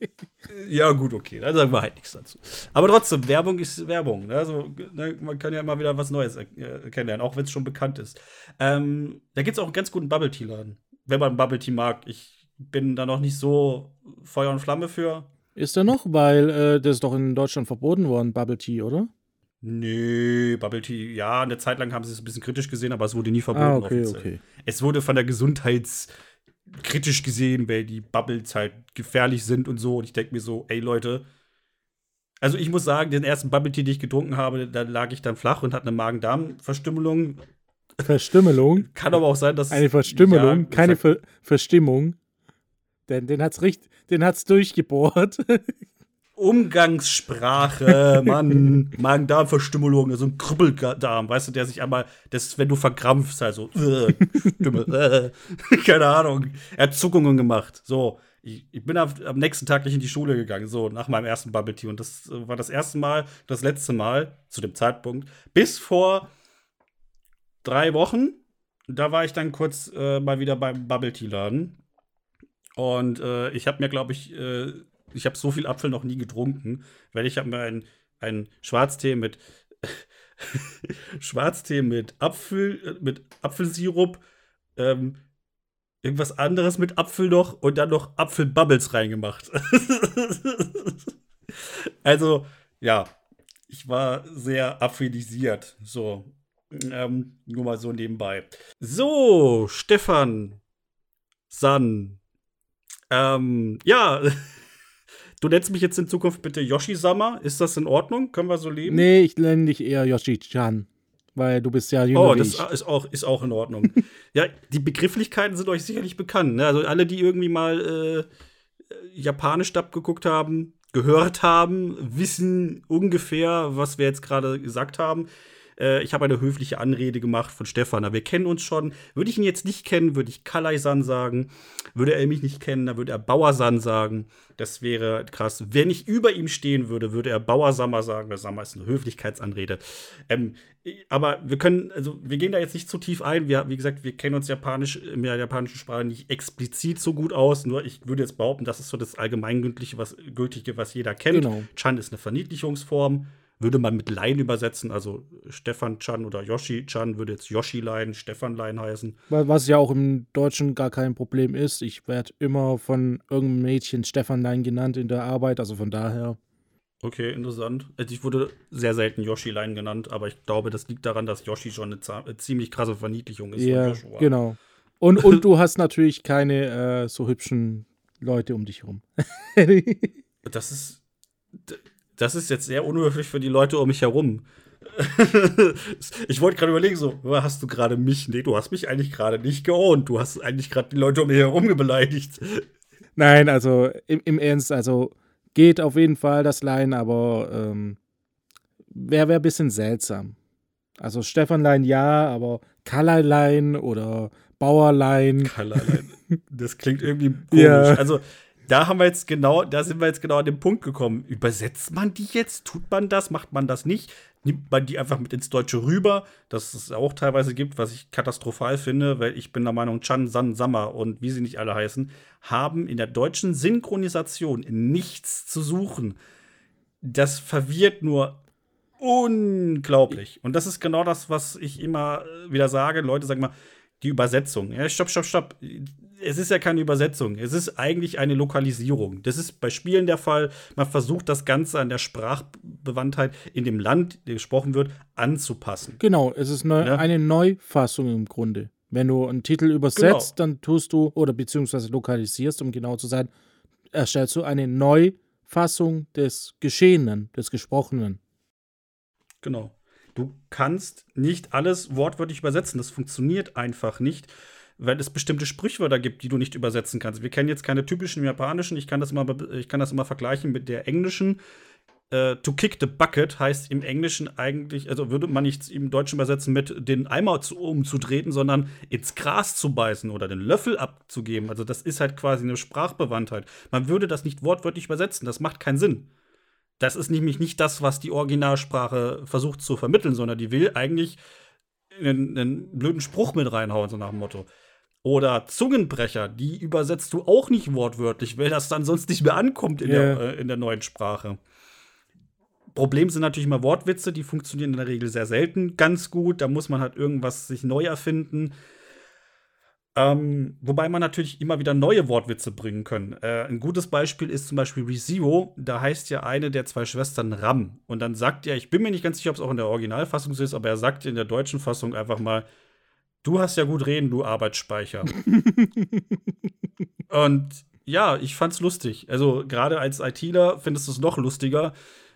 ja, gut, okay, dann sagen wir halt nichts dazu. Aber trotzdem, Werbung ist Werbung. Ne? Also, ne, man kann ja immer wieder was Neues äh, kennenlernen, auch wenn es schon bekannt ist. Ähm, da gibt es auch einen ganz guten Bubble Tea-Laden, wenn man Bubble Tea mag. Ich bin da noch nicht so Feuer und Flamme für. Ist er noch? Weil äh, das ist doch in Deutschland verboten worden, Bubble Tea, oder? Nee, Bubble Tea, ja, eine Zeit lang haben sie es ein bisschen kritisch gesehen, aber es wurde nie verboten. Ah, okay, okay. Es wurde von der Gesundheits kritisch gesehen, weil die Bubbles halt gefährlich sind und so. Und ich denke mir so, ey Leute, also ich muss sagen, den ersten Bubble Tea, den ich getrunken habe, da lag ich dann flach und hatte eine Magen-Darm-Verstümmelung. Verstümmelung? Kann aber auch sein, dass. Eine Verstümmelung, ja, keine Ver Verstimmung. Denn den hat's richtig, den hat's durchgebohrt. Umgangssprache, Mann, Magen-Darm-Verstümmelung, so ein Krüppeldarm, weißt du, der sich einmal, das, wenn du verkrampfst, also, äh, Stimme, äh, keine Ahnung, er hat Zuckungen gemacht, so. Ich, ich bin am, am, nächsten Tag nicht in die Schule gegangen, so, nach meinem ersten Bubble Tea. Und das war das erste Mal, das letzte Mal, zu dem Zeitpunkt, bis vor drei Wochen. Da war ich dann kurz äh, mal wieder beim Bubble Tea Laden. Und äh, ich habe mir, glaube ich, äh, ich habe so viel Apfel noch nie getrunken, weil ich habe mir einen, einen Schwarztee mit Schwarztee mit Apfel, äh, mit Apfelsirup, ähm, irgendwas anderes mit Apfel noch und dann noch Apfelbubbles reingemacht. also, ja, ich war sehr apfelisiert. So, ähm, nur mal so nebenbei. So, Stefan, San. Ähm, ja. Du nennst mich jetzt in Zukunft bitte Yoshi-Sama. Ist das in Ordnung? Können wir so leben? Nee, ich nenne dich eher Yoshi-chan. Weil du bist ja jünger Oh, das ist auch, ist auch in Ordnung. ja, die Begrifflichkeiten sind euch sicherlich bekannt. Ne? Also alle, die irgendwie mal äh, Japanisch Dub geguckt haben, gehört haben, wissen ungefähr, was wir jetzt gerade gesagt haben. Äh, ich habe eine höfliche Anrede gemacht von Stefan. Aber wir kennen uns schon. Würde ich ihn jetzt nicht kennen, würde ich Kalai-san sagen. Würde er mich nicht kennen, dann würde er Bauer-san sagen. Das wäre krass. Wenn ich über ihm stehen würde, würde er Bauer-Sammer sagen. Der Sammer ist eine Höflichkeitsanrede. Ähm, aber wir können, also wir gehen da jetzt nicht zu tief ein. Wir, wie gesagt, wir kennen uns Japanisch in der japanischen Sprache nicht explizit so gut aus. Nur ich würde jetzt behaupten, das ist so das Allgemeingültige, was, Gültige, was jeder kennt. Genau. Chan ist eine Verniedlichungsform würde man mit Lein übersetzen. Also Stefan Chan oder Yoshi Chan würde jetzt Yoshi Lein, Stefan Lein heißen. Was ja auch im Deutschen gar kein Problem ist. Ich werde immer von irgendeinem Mädchen Stefan Lein genannt in der Arbeit, also von daher. Okay, interessant. Also ich wurde sehr selten Yoshi Lein genannt, aber ich glaube, das liegt daran, dass Yoshi schon eine, ziemlich krasse Verniedlichung ist. Ja, genau. Und, und du hast natürlich keine äh, so hübschen Leute um dich herum. das ist das ist jetzt sehr unhöflich für die Leute um mich herum. ich wollte gerade überlegen, so, hast du gerade mich? Nee, du hast mich eigentlich gerade nicht geohnt. Du hast eigentlich gerade die Leute um mich herum beleidigt. Nein, also im, im, Ernst, also geht auf jeden Fall das Lein, aber ähm, wäre wär ein bisschen seltsam. Also Stefanlein ja, aber Kallerlein oder Bauerlein. Kallerlein. Das klingt irgendwie komisch. Ja. Also da haben wir jetzt genau, da sind wir jetzt genau an den Punkt gekommen. Übersetzt man die jetzt? Tut man das? Macht man das nicht? Nimmt man die einfach mit ins Deutsche rüber? Das es auch teilweise gibt, was ich katastrophal finde, weil ich bin der Meinung, Chan, San, Sammer und wie sie nicht alle heißen, haben in der deutschen Synchronisation nichts zu suchen. Das verwirrt nur unglaublich. Und das ist genau das, was ich immer wieder sage. Leute sagen mal, die Übersetzung. Ja, stopp, stopp, stopp es ist ja keine Übersetzung. Es ist eigentlich eine Lokalisierung. Das ist bei Spielen der Fall. Man versucht das Ganze an der Sprachbewandtheit in dem Land, der gesprochen wird, anzupassen. Genau, es ist eine, ja? eine Neufassung im Grunde. Wenn du einen Titel übersetzt, genau. dann tust du, oder beziehungsweise lokalisierst, um genau zu sein, erstellst du eine Neufassung des Geschehenen, des Gesprochenen. Genau. Du kannst nicht alles wortwörtlich übersetzen. Das funktioniert einfach nicht weil es bestimmte Sprichwörter gibt, die du nicht übersetzen kannst. Wir kennen jetzt keine typischen japanischen, ich kann das immer, ich kann das immer vergleichen mit der englischen. Uh, to kick the bucket heißt im Englischen eigentlich, also würde man nicht im Deutschen übersetzen mit den Eimer zu, umzutreten, sondern ins Gras zu beißen oder den Löffel abzugeben. Also das ist halt quasi eine Sprachbewandtheit. Man würde das nicht wortwörtlich übersetzen, das macht keinen Sinn. Das ist nämlich nicht das, was die Originalsprache versucht zu vermitteln, sondern die will eigentlich einen, einen blöden Spruch mit reinhauen, so nach dem Motto. Oder Zungenbrecher, die übersetzt du auch nicht wortwörtlich, weil das dann sonst nicht mehr ankommt in, yeah. der, äh, in der neuen Sprache. Problem sind natürlich immer Wortwitze, die funktionieren in der Regel sehr selten ganz gut. Da muss man halt irgendwas sich neu erfinden. Ähm, wobei man natürlich immer wieder neue Wortwitze bringen können. Äh, ein gutes Beispiel ist zum Beispiel ReZero. Da heißt ja eine der zwei Schwestern Ram. Und dann sagt er, ich bin mir nicht ganz sicher, ob es auch in der Originalfassung so ist, aber er sagt in der deutschen Fassung einfach mal, Du hast ja gut reden, du Arbeitsspeicher. und ja, ich fand's lustig. Also gerade als ITler findest du es noch lustiger,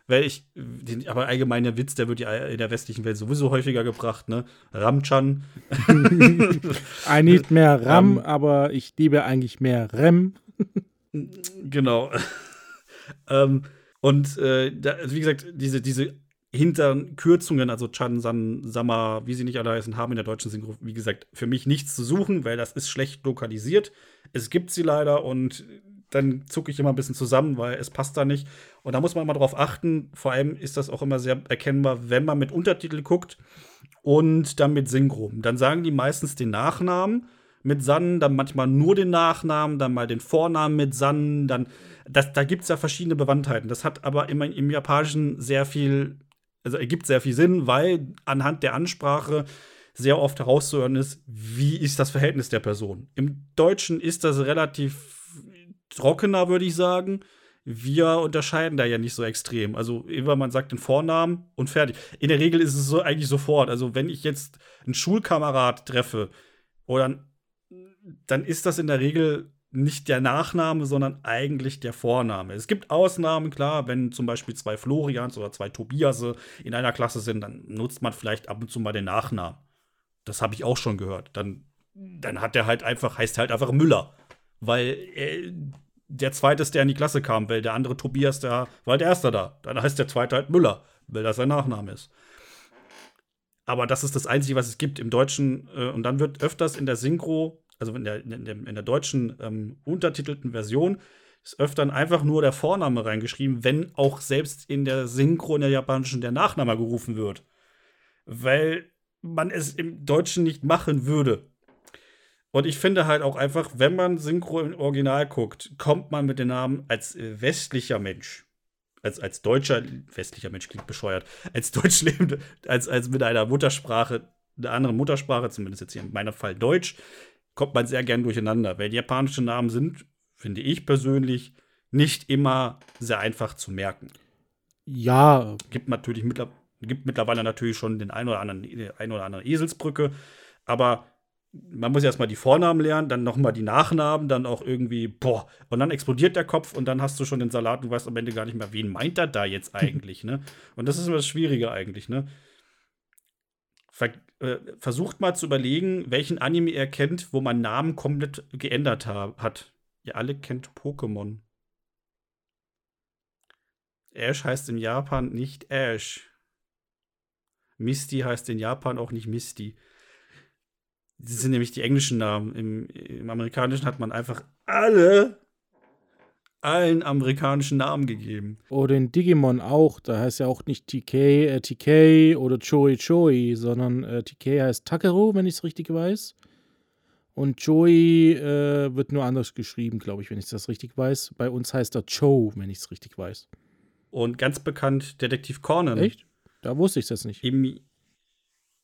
weil ich, den, aber allgemein der Witz, der wird ja in der westlichen Welt sowieso häufiger gebracht, ne? Ramchan. I need mehr Ram, um, aber ich liebe eigentlich mehr Rem. genau. ähm, und äh, da, also wie gesagt, diese, diese hinter Kürzungen, also Chan, San, Sama, wie sie nicht alle heißen, haben in der deutschen Synchro, wie gesagt, für mich nichts zu suchen, weil das ist schlecht lokalisiert. Es gibt sie leider und dann zucke ich immer ein bisschen zusammen, weil es passt da nicht. Und da muss man mal drauf achten. Vor allem ist das auch immer sehr erkennbar, wenn man mit Untertitel guckt und dann mit Synchro. Dann sagen die meistens den Nachnamen mit San, dann manchmal nur den Nachnamen, dann mal den Vornamen mit San, dann das, da gibt es ja verschiedene Bewandtheiten. Das hat aber immer im Japanischen sehr viel also ergibt sehr viel Sinn, weil anhand der Ansprache sehr oft herauszuhören ist, wie ist das Verhältnis der Person. Im Deutschen ist das relativ trockener, würde ich sagen. Wir unterscheiden da ja nicht so extrem. Also, immer man sagt den Vornamen und fertig. In der Regel ist es so eigentlich sofort. Also, wenn ich jetzt einen Schulkamerad treffe, oder dann ist das in der Regel nicht der Nachname, sondern eigentlich der Vorname. Es gibt Ausnahmen, klar, wenn zum Beispiel zwei Florians oder zwei Tobiase in einer Klasse sind, dann nutzt man vielleicht ab und zu mal den Nachnamen. Das habe ich auch schon gehört. Dann, dann hat der halt einfach, heißt halt einfach Müller. Weil äh, der zweite ist, der in die Klasse kam, weil der andere Tobias, der war der Erste da. Dann heißt der zweite halt Müller, weil das sein Nachname ist. Aber das ist das Einzige, was es gibt im Deutschen. Äh, und dann wird öfters in der Synchro also in der, in der, in der deutschen ähm, untertitelten Version, ist öfter einfach nur der Vorname reingeschrieben, wenn auch selbst in der Synchro in der japanischen der Nachname gerufen wird. Weil man es im Deutschen nicht machen würde. Und ich finde halt auch einfach, wenn man Synchro im Original guckt, kommt man mit dem Namen als westlicher Mensch als, als deutscher, westlicher Mensch klingt bescheuert, als Deutsch lebende, als, als mit einer Muttersprache, einer anderen Muttersprache, zumindest jetzt hier in meinem Fall Deutsch, kommt man sehr gern durcheinander. Weil japanische Namen sind, finde ich persönlich, nicht immer sehr einfach zu merken. Ja. Gibt natürlich mittler gibt mittlerweile natürlich schon den ein oder anderen, ein oder anderen Eselsbrücke, aber man muss erstmal die Vornamen lernen, dann nochmal die Nachnamen, dann auch irgendwie, boah, und dann explodiert der Kopf und dann hast du schon den Salat und weißt am Ende gar nicht mehr, wen meint er da jetzt eigentlich, ne? Und das ist immer das Schwierige eigentlich, ne? Ver äh, versucht mal zu überlegen, welchen Anime er kennt, wo man Namen komplett geändert hat. Ihr alle kennt Pokémon. Ash heißt in Japan nicht Ash. Misty heißt in Japan auch nicht Misty. Das sind nämlich die englischen Namen. Im, Im, Amerikanischen hat man einfach alle, allen amerikanischen Namen gegeben. Oder in Digimon auch. Da heißt ja auch nicht TK, äh, TK oder Choi Choi, sondern äh, TK heißt Takeru, wenn ich es richtig weiß. Und Joey äh, wird nur anders geschrieben, glaube ich, wenn ich das richtig weiß. Bei uns heißt er Cho, wenn ich es richtig weiß. Und ganz bekannt Detektiv Conan. Echt? Da wusste ich das nicht. Im,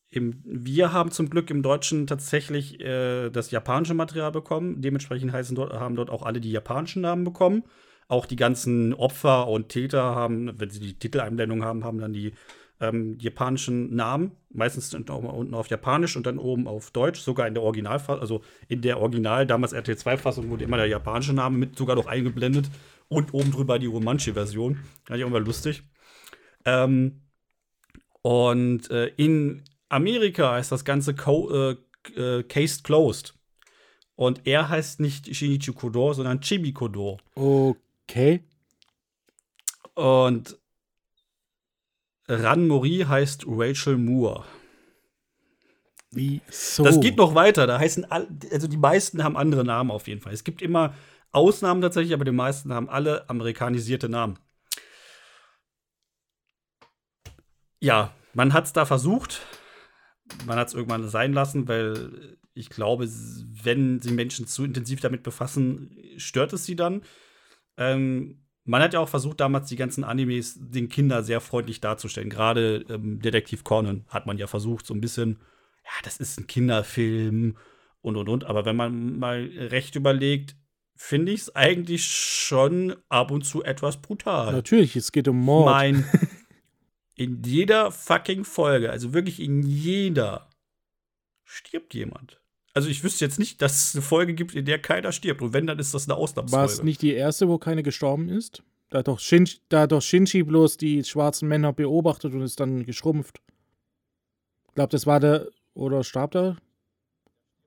im, wir haben zum Glück im Deutschen tatsächlich äh, das japanische Material bekommen. Dementsprechend heißen dort, haben dort auch alle die japanischen Namen bekommen. Auch die ganzen Opfer und Täter haben, wenn sie die Titeleinblendung haben, haben dann die ähm, japanischen Namen. Meistens unten auf Japanisch und dann oben auf Deutsch, sogar in der Originalfassung, also in der Original, damals RT2-Fassung, wurde immer der japanische Name mit sogar noch eingeblendet und oben drüber die Romanche-Version. Fand ich auch mal lustig. Ähm, und äh, in Amerika ist das Ganze Co äh, äh, Case Closed. Und er heißt nicht Shinichi Kodo, sondern Chibi Kodo. Okay. Und Ran Mori heißt Rachel Moore. Wie so? Das geht noch weiter. Da heißen all, also die meisten haben andere Namen auf jeden Fall. Es gibt immer Ausnahmen tatsächlich, aber die meisten haben alle amerikanisierte Namen. Ja, man hat es da versucht. Man hat es irgendwann sein lassen, weil ich glaube, wenn sie Menschen zu intensiv damit befassen, stört es sie dann. Ähm, man hat ja auch versucht, damals die ganzen Animes den Kindern sehr freundlich darzustellen. Gerade ähm, Detektiv Conan hat man ja versucht, so ein bisschen, ja, das ist ein Kinderfilm und und und. Aber wenn man mal recht überlegt, finde ich es eigentlich schon ab und zu etwas brutal. Natürlich, es geht um Mord. Mein, in jeder fucking Folge, also wirklich in jeder, stirbt jemand. Also ich wüsste jetzt nicht, dass es eine Folge gibt, in der keiner stirbt. Und wenn, dann ist das eine Ausnahmsfolge. War es nicht die erste, wo keiner gestorben ist? Da hat doch, Shin, da hat doch Shinji bloß die schwarzen Männer beobachtet und ist dann geschrumpft. Ich glaube, das war der. Oder starb er?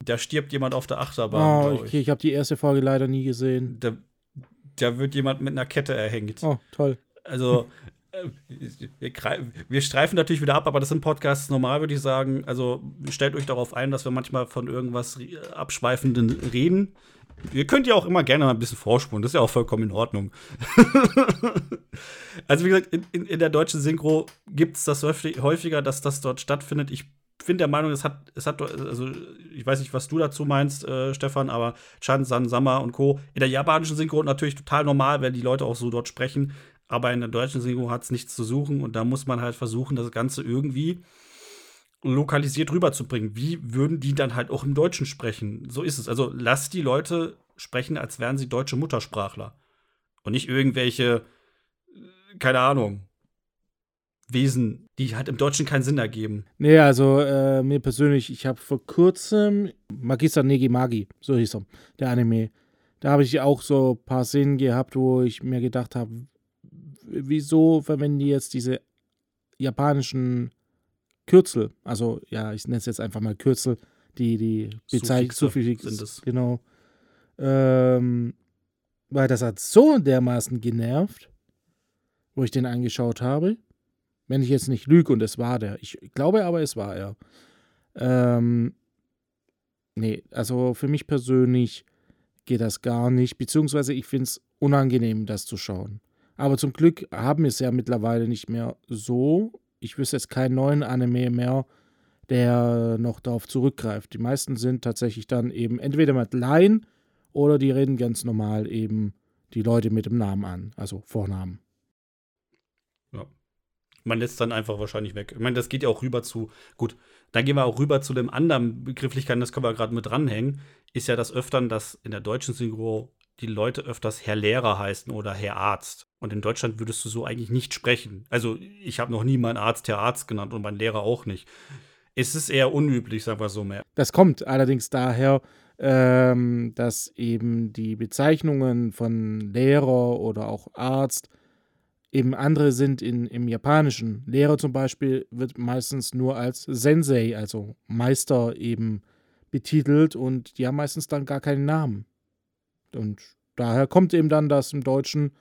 Da stirbt jemand auf der Achterbahn. Oh, okay, ich, ich habe die erste Folge leider nie gesehen. Da, da wird jemand mit einer Kette erhängt. Oh, toll. Also, wir, wir, streifen natürlich wieder ab, aber das sind Podcasts normal, würde ich sagen. Also stellt euch darauf ein, dass wir manchmal von irgendwas Abschweifenden reden. Ihr könnt ja auch immer gerne mal ein bisschen vorspulen, das ist ja auch vollkommen in Ordnung. also, wie gesagt, in, in, der deutschen Synchro gibt es das häufiger, dass das dort stattfindet. Ich bin der Meinung, es hat, es hat, also ich weiß nicht, was du dazu meinst, äh, Stefan, aber Chan, San, Sama und Co. In der japanischen Synchro natürlich total normal, wenn die Leute auch so dort sprechen. Aber in der deutschen Synchro hat es nichts zu suchen und da muss man halt versuchen, das Ganze irgendwie lokalisiert rüberzubringen. Wie würden die dann halt auch im Deutschen sprechen? So ist es. Also lass die Leute sprechen, als wären sie deutsche Muttersprachler. Und nicht irgendwelche, keine Ahnung, Wesen, die halt im Deutschen keinen Sinn ergeben. Nee, also äh, mir persönlich, ich habe vor kurzem Magister Negi Magi, so hieß er, der Anime. Da habe ich auch so ein paar Szenen gehabt, wo ich mir gedacht habe, wieso verwenden die jetzt diese japanischen Kürzel? Also, ja, ich nenne es jetzt einfach mal Kürzel, die, die bezeichnen Suffix sind es. Genau. Ähm, weil das hat so dermaßen genervt, wo ich den angeschaut habe. Wenn ich jetzt nicht lüge und es war der. Ich glaube aber, es war er. Ähm, nee, also für mich persönlich geht das gar nicht. Beziehungsweise ich finde es unangenehm, das zu schauen. Aber zum Glück haben wir es ja mittlerweile nicht mehr so. Ich wüsste jetzt keinen neuen Anime mehr, der noch darauf zurückgreift. Die meisten sind tatsächlich dann eben entweder mit Line oder die reden ganz normal eben die Leute mit dem Namen an, also Vornamen. Ja. Man lässt dann einfach wahrscheinlich weg. Ich meine, das geht ja auch rüber zu, gut, dann gehen wir auch rüber zu dem anderen Begrifflichkeiten, das können wir gerade mit dranhängen, ist ja das öftern, dass in der deutschen Synchro die Leute öfters Herr Lehrer heißen oder Herr Arzt. Und in Deutschland würdest du so eigentlich nicht sprechen. Also ich habe noch nie meinen Arzt Herr Arzt genannt und meinen Lehrer auch nicht. Es ist eher unüblich, sagen wir so mehr. Das kommt allerdings daher, ähm, dass eben die Bezeichnungen von Lehrer oder auch Arzt eben andere sind in, im Japanischen. Lehrer zum Beispiel wird meistens nur als Sensei, also Meister eben betitelt und die haben meistens dann gar keinen Namen. Und daher kommt eben dann das im Deutschen,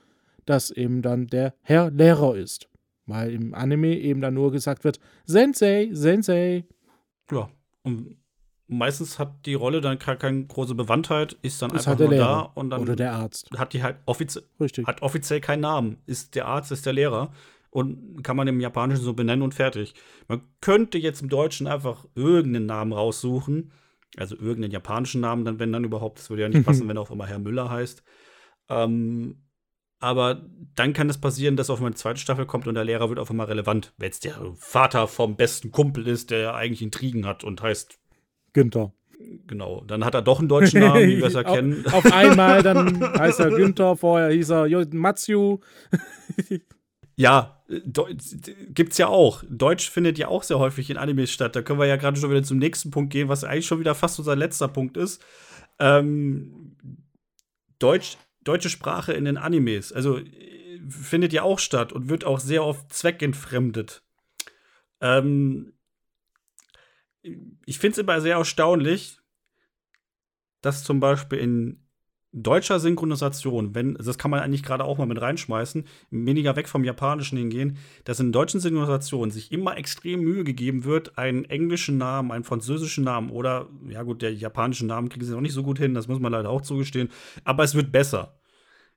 dass eben dann der Herr Lehrer ist. Weil im Anime eben dann nur gesagt wird, Sensei, Sensei. Ja, und meistens hat die Rolle dann keine große Bewandtheit, ist dann Ist einfach halt nur da und dann Oder der Arzt. hat die halt offiziell hat offiziell keinen Namen. Ist der Arzt, ist der Lehrer und kann man im Japanischen so benennen und fertig. Man könnte jetzt im Deutschen einfach irgendeinen Namen raussuchen, also irgendeinen japanischen Namen, dann wenn dann überhaupt, das würde ja nicht passen, wenn er auf einmal Herr Müller heißt. Ähm, aber dann kann es passieren, dass auf einmal eine zweite Staffel kommt und der Lehrer wird auf einmal relevant, wenn es der Vater vom besten Kumpel ist, der ja eigentlich Intrigen hat und heißt, Günther. genau, dann hat er doch einen deutschen Namen, wie wir es erkennen. Auf, auf einmal, dann heißt er Günther, vorher hieß er Matsu. Ja, äh, Deu- gibt's ja auch. Deutsch findet ja auch sehr häufig in Animes statt. Da können wir ja gerade schon wieder zum nächsten Punkt gehen, was eigentlich schon wieder fast unser letzter Punkt ist. Ähm, Deutsch, deutsche Sprache in den Animes, also äh, findet ja auch statt und wird auch sehr oft zweckentfremdet. Ähm, ich finde es immer sehr erstaunlich, dass zum Beispiel in deutscher Synchronisation, wenn, das kann man eigentlich gerade auch mal mit reinschmeißen, weniger weg vom Japanischen hingehen, dass in deutschen Synchronisationen sich immer extrem Mühe gegeben wird, einen englischen Namen, einen französischen Namen oder, ja gut, der japanischen Namen kriegen sie noch nicht so gut hin, das muss man leider auch zugestehen, aber es wird besser.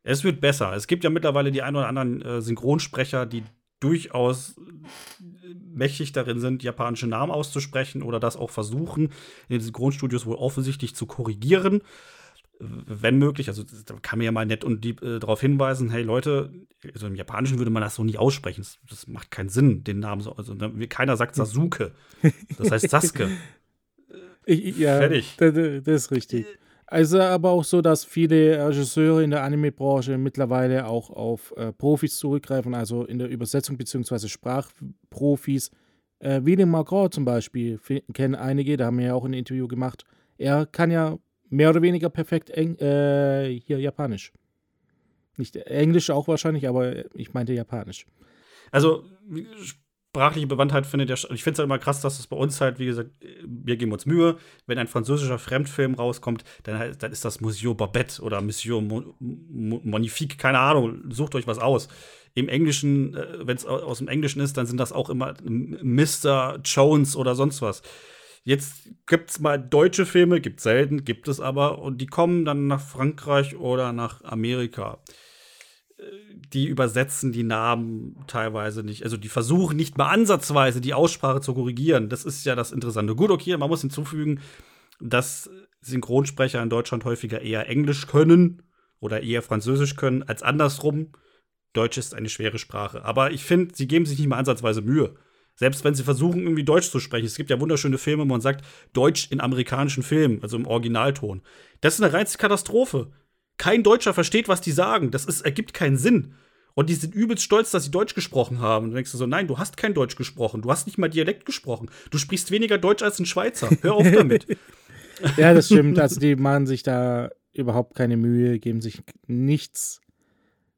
Es wird besser. Es gibt ja mittlerweile die ein oder anderen äh, Synchronsprecher, die durchaus mächtig darin sind, japanische Namen auszusprechen oder das auch versuchen, in den Synchronstudios wohl offensichtlich zu korrigieren wenn möglich, also da kann man ja mal nett und lieb äh, darauf hinweisen, hey Leute, also im Japanischen würde man das so nicht aussprechen. Das, das macht keinen Sinn, den Namen so. Also ne, keiner sagt Sasuke. Das heißt Sasuke. Ich, ja, Fertig. Das, das ist richtig. Also aber auch so, dass viele Regisseure in der Anime-Branche mittlerweile auch auf äh, Profis zurückgreifen, also in der Übersetzung beziehungsweise Sprachprofis. Äh, William Margot zum Beispiel kennen einige, da haben wir ja auch ein Interview gemacht. Er kann ja mehr oder weniger perfekt Eng äh, hier Japanisch. Nicht Englisch auch wahrscheinlich, aber ich meinte Japanisch. Also sprachliche Bewandtheit findet ja. Ich finde es halt immer krass, dass es bei uns halt, wie gesagt, äh, wir geben uns Mühe. Wenn ein französischer Fremdfilm rauskommt, dann, dann ist das Monsieur Babette oder Monsieur Mo Mo Magnifique, keine Ahnung, sucht euch was aus. Im Englischen, wenn es aus dem Englischen ist, dann sind das auch immer Mr. Jones oder sonst was. Jetzt gibt es mal deutsche Filme, gibt selten, gibt es aber, und die kommen dann nach Frankreich oder nach Amerika die übersetzen die Namen teilweise nicht. Also die versuchen nicht mal ansatzweise die Aussprache zu korrigieren. Das ist ja das Interessante. Gut, okay, man muss hinzufügen, dass Synchronsprecher in Deutschland häufiger eher Englisch können oder eher Französisch können als andersrum. Deutsch ist eine schwere Sprache. Aber ich finde, sie geben sich nicht mal ansatzweise Mühe. Selbst wenn sie versuchen, irgendwie Deutsch zu sprechen. Es gibt ja wunderschöne Filme, wo man sagt, Deutsch in amerikanischen Filmen, also im Originalton. Das ist eine reinste Katastrophe. Kein Deutscher versteht, was die sagen. Das ist, ergibt keinen Sinn. Und die sind übelst stolz, dass sie Deutsch gesprochen haben. Und dann denkst du so, nein, du hast kein Deutsch gesprochen. Du hast nicht mal Dialekt gesprochen. Du sprichst weniger Deutsch als ein Schweizer. Hör auf damit. Ja, das stimmt. Also die machen sich da überhaupt keine Mühe, geben sich nichts.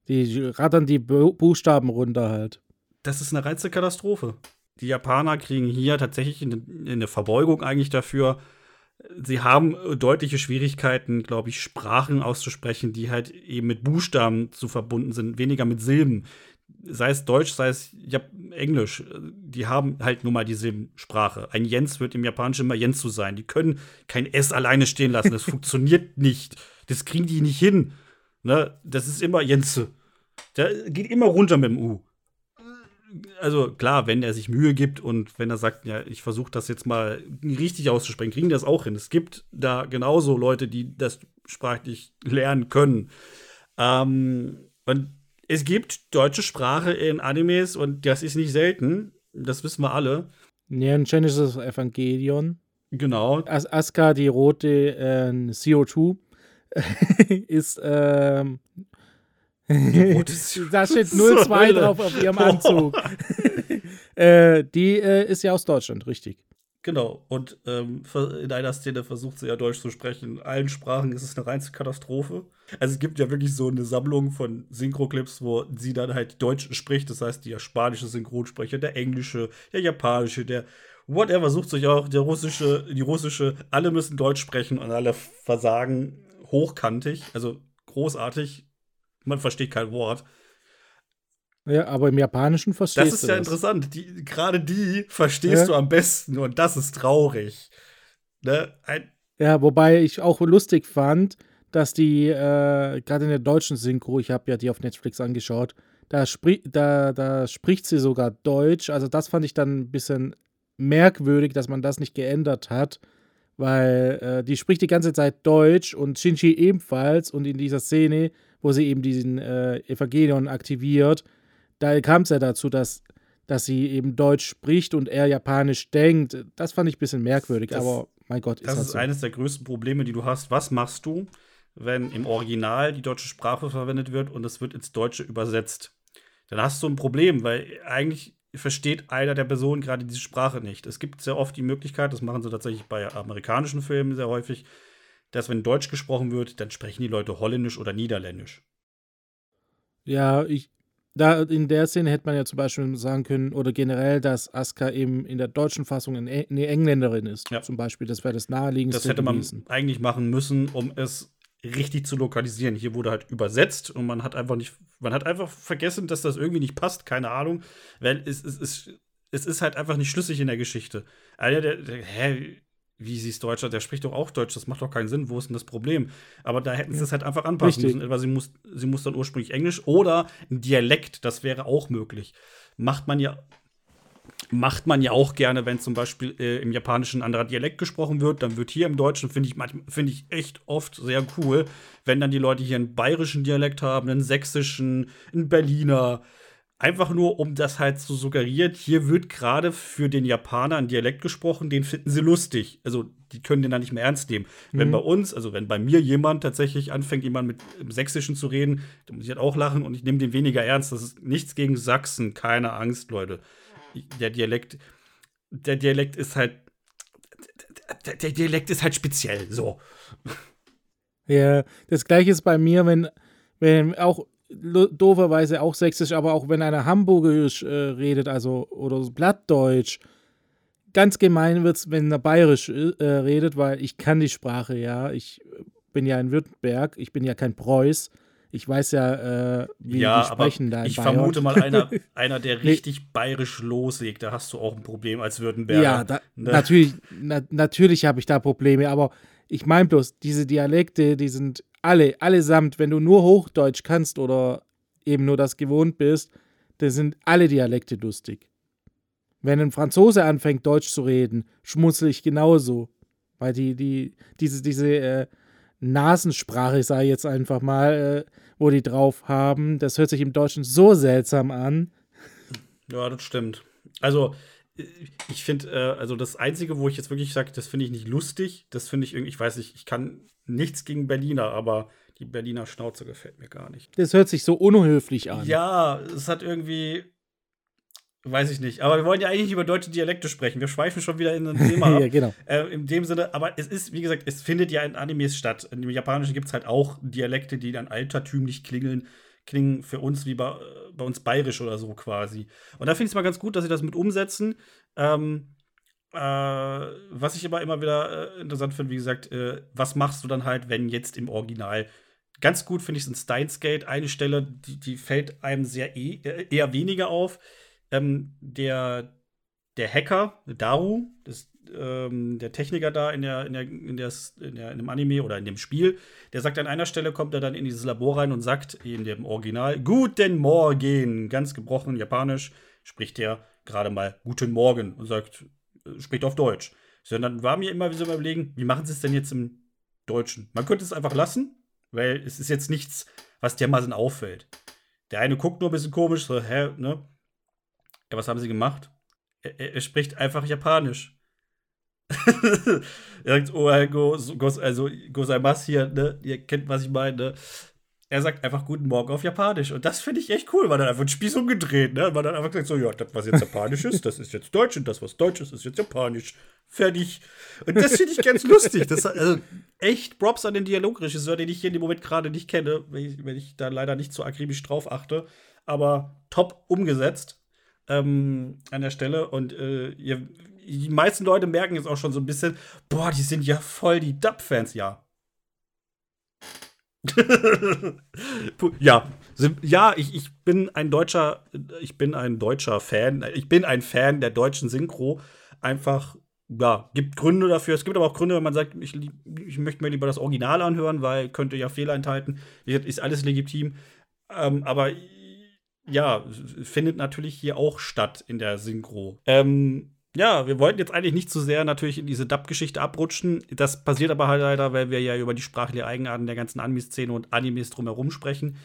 Die rattern die Bu Buchstaben runter halt. Das ist eine reinste Katastrophe. Die Japaner kriegen hier tatsächlich eine, Verbeugung eigentlich dafür. Sie haben deutliche Schwierigkeiten, glaube ich, Sprachen auszusprechen, die halt eben mit Buchstaben zu verbunden sind, weniger mit Silben. Sei es Deutsch, sei es ja, Englisch. Die haben halt nur mal die Silbensprache. Ein Jens wird im Japanischen immer Jens zu sein. Die können kein S alleine stehen lassen. Das funktioniert nicht. Das kriegen die nicht hin. Ne? Das ist immer Jense. Der geht immer runter mit dem U also klar, wenn er sich Mühe gibt und wenn er sagt, ja, ich versuche das jetzt mal richtig auszusprechen, kriegen das auch hin. Es gibt da genauso Leute, die das sprachlich lernen können. Ähm, und es gibt deutsche Sprache in Animes und das ist nicht selten. Das wissen wir alle. Ja, ein Genesis Evangelion. Genau. As Asuka, die rote äh, CO2, ist. Ähm, da steht 02 drauf auf ihrem Anzug. äh, die äh, ist ja aus Deutschland, richtig. Genau. Und ähm, in einer Szene versucht sie ja Deutsch zu sprechen. In allen Sprachen ist es eine reinste Katastrophe. Also es gibt ja wirklich so eine Sammlung von Synchro-Clips, wo sie dann halt Deutsch spricht. Das heißt, der spanische Synchronsprecher, der englische, der japanische, der whatever sucht sich auch, der russische, die russische, alle müssen Deutsch sprechen und alle versagen hochkantig, also großartig. Man versteht kein Wort. Ja, aber im Japanischen verstehst du das. Ist ja das. interessant. Die, gerade die verstehst ja. du am besten und das ist traurig. Ne? ja, wobei ich auch lustig fand, dass die, äh, gerade in der deutschen Synchro, ich habe ja die auf Netflix angeschaut, da, spri da, da spricht sie sogar Deutsch. Also das fand ich dann ein bisschen merkwürdig, dass man das nicht geändert hat, weil äh, die spricht die ganze Zeit Deutsch und Shinji ebenfalls und in dieser Szene, wo sie eben diesen äh, Evangelion aktiviert, da kam es ja dazu, dass, dass sie eben Deutsch spricht und er Japanisch denkt. Das fand ich ein bisschen merkwürdig, das, aber mein Gott, ist das halt ist so. eines der größten Probleme, die du hast. Was machst du, wenn im Original die deutsche Sprache verwendet wird und es wird ins Deutsche übersetzt? Dann hast du ein Problem, weil eigentlich versteht einer der Personen gerade diese Sprache nicht. Es gibt sehr oft die Möglichkeit, das machen sie tatsächlich bei amerikanischen Filmen sehr häufig, dass wenn Deutsch gesprochen wird, dann sprechen die Leute Holländisch oder Niederländisch. Ja, ich, da in der Szene hätte man ja zum Beispiel sagen können, oder generell, dass Asuka eben in der deutschen Fassung eine, Engländerin ist. Ja. Zum Beispiel, das wäre das naheliegendste. Das hätte man gewesen. eigentlich machen müssen, um es richtig zu lokalisieren. Hier wurde halt übersetzt und man hat einfach nicht, man hat einfach vergessen, dass das irgendwie nicht passt, keine Ahnung, weil es, es, es, es ist halt einfach nicht schlüssig in der Geschichte. Alter, der, der, hä, wie sie ist Deutscher, der spricht doch auch Deutsch, das macht doch keinen Sinn, wo ist denn das Problem? Aber da hätten sie es halt einfach anpassen Richtig. müssen, weil sie muss, sie muss dann ursprünglich Englisch oder ein Dialekt, das wäre auch möglich. Macht man ja, macht man ja auch gerne, wenn zum Beispiel äh, im Japanischen ein anderer Dialekt gesprochen wird, dann wird hier im Deutschen, finde ich, find ich echt oft sehr cool, wenn dann die Leute hier einen bayerischen Dialekt haben, einen sächsischen, einen Berliner, Einfach nur, um das halt zu suggerieren, hier wird gerade für den Japaner ein Dialekt gesprochen, den finden sie lustig. Also, die können den dann nicht mehr ernst nehmen. Mhm. Wenn bei uns, also wenn bei mir jemand tatsächlich anfängt, jemand mit im Sächsischen zu reden, dann muss ich halt auch lachen und ich nehme den weniger ernst. Das ist nichts gegen Sachsen, keine Angst, Leute. Der Dialekt, der Dialekt ist halt, der Dialekt ist halt speziell, so. Ja, das gleiche ist bei mir, wenn, wenn auch dooferweise auch sächsisch, aber auch wenn einer Hamburgisch äh, redet, also oder Blattdeutsch, ganz gemein wird es, wenn er bayerisch äh, redet, weil ich kann die Sprache, ja. Ich bin ja in Württemberg, ich bin ja kein Preuß. Ich weiß ja, äh, wie ja, die sprechen da. Ich Bayern. vermute mal, einer, einer, der richtig nee. bayerisch loslegt, da hast du auch ein Problem als Württemberger. Ja, da, ne? natürlich, na, natürlich habe ich da Probleme, aber ich meine bloß, diese Dialekte, die sind alle, allesamt, wenn du nur Hochdeutsch kannst oder eben nur das gewohnt bist, dann sind alle Dialekte lustig. Wenn ein Franzose anfängt, Deutsch zu reden, schmunzel ich genauso. Weil die, die, diese, diese äh, Nasensprache, sage ich jetzt einfach mal, äh, wo die drauf haben, das hört sich im Deutschen so seltsam an. Ja, das stimmt. Also, ich finde, äh, also das Einzige, wo ich jetzt wirklich sage, das finde ich nicht lustig, das finde ich irgendwie, ich weiß nicht, ich kann nichts gegen Berliner, aber die Berliner Schnauze gefällt mir gar nicht. Das hört sich so unhöflich an. Ja, es hat irgendwie, weiß ich nicht. Aber wir wollen ja eigentlich über deutsche Dialekte sprechen. Wir schweifen schon wieder in ein Thema ja, genau. Äh, in dem Sinne, aber es ist, wie gesagt, es findet ja in Animes statt. Im Japanischen gibt es halt auch Dialekte, die dann altertümlich klingeln klingen für uns wie bei, bei uns bayerisch oder so quasi. Und da finde ich es mal ganz gut, dass sie das mit umsetzen. Ähm, äh, was ich aber immer wieder äh, interessant finde, wie gesagt, äh, was machst du dann halt, wenn jetzt im Original ganz gut finde ich es in Steins Gate eine Stelle, die, die fällt einem sehr e äh, eher weniger auf. Ähm, der, der Hacker, Daru, das, ähm, der Techniker da in, der, in, der, in, der, in, der, in dem Anime oder in dem Spiel, der sagt an einer Stelle, kommt er dann in dieses Labor rein und sagt in dem Original, Guten Morgen, ganz gebrochen japanisch, spricht er gerade mal Guten Morgen und sagt, äh, spricht auf Deutsch. Sondern war mir immer so überlegen, wie machen sie es denn jetzt im Deutschen? Man könnte es einfach lassen, weil es ist jetzt nichts, was dermaßen auffällt. Der eine guckt nur ein bisschen komisch, so, hä, ne? Ja, was haben sie gemacht? Er, er spricht einfach Japanisch. er sagt, oh, go, go, also Gozaimasu hier, ne? Ihr kennt, was ich meine, ne? Er sagt einfach Guten Morgen auf Japanisch. Und das finde ich echt cool, weil dann einfach ein Spieß umgedreht, ne? Weil dann einfach gesagt, so, ja, das, was jetzt Japanisch ist, das ist jetzt Deutsch und das, was Deutsch ist, ist jetzt Japanisch. Fertig. Und das finde ich ganz lustig. Das, also, echt Props an den Dialogregisseur, den ich hier in dem Moment gerade nicht kenne, wenn ich, wenn ich da leider nicht so akribisch drauf achte. Aber top umgesetzt ähm, an der Stelle. Und äh, ihr, die meisten Leute merken jetzt auch schon so ein bisschen, boah, die sind ja voll die Dub-Fans, ja. ja, ja, ich, ich bin ein deutscher, ich bin ein deutscher Fan. Ich bin ein Fan der deutschen Synchro. Einfach, ja, gibt Gründe dafür. Es gibt aber auch Gründe, wenn man sagt, ich, ich möchte mir lieber das Original anhören, weil könnte ja Fehler enthalten. Ist alles legitim. Ähm, aber ja, findet natürlich hier auch statt in der Synchro. Ähm, ja, wir wollten jetzt eigentlich nicht zu sehr natürlich in diese Dub-Geschichte abrutschen. Das passiert aber halt leider, weil wir ja über die sprachliche Eigenarten der ganzen Anime-Szene und Animes drumherum sprechen.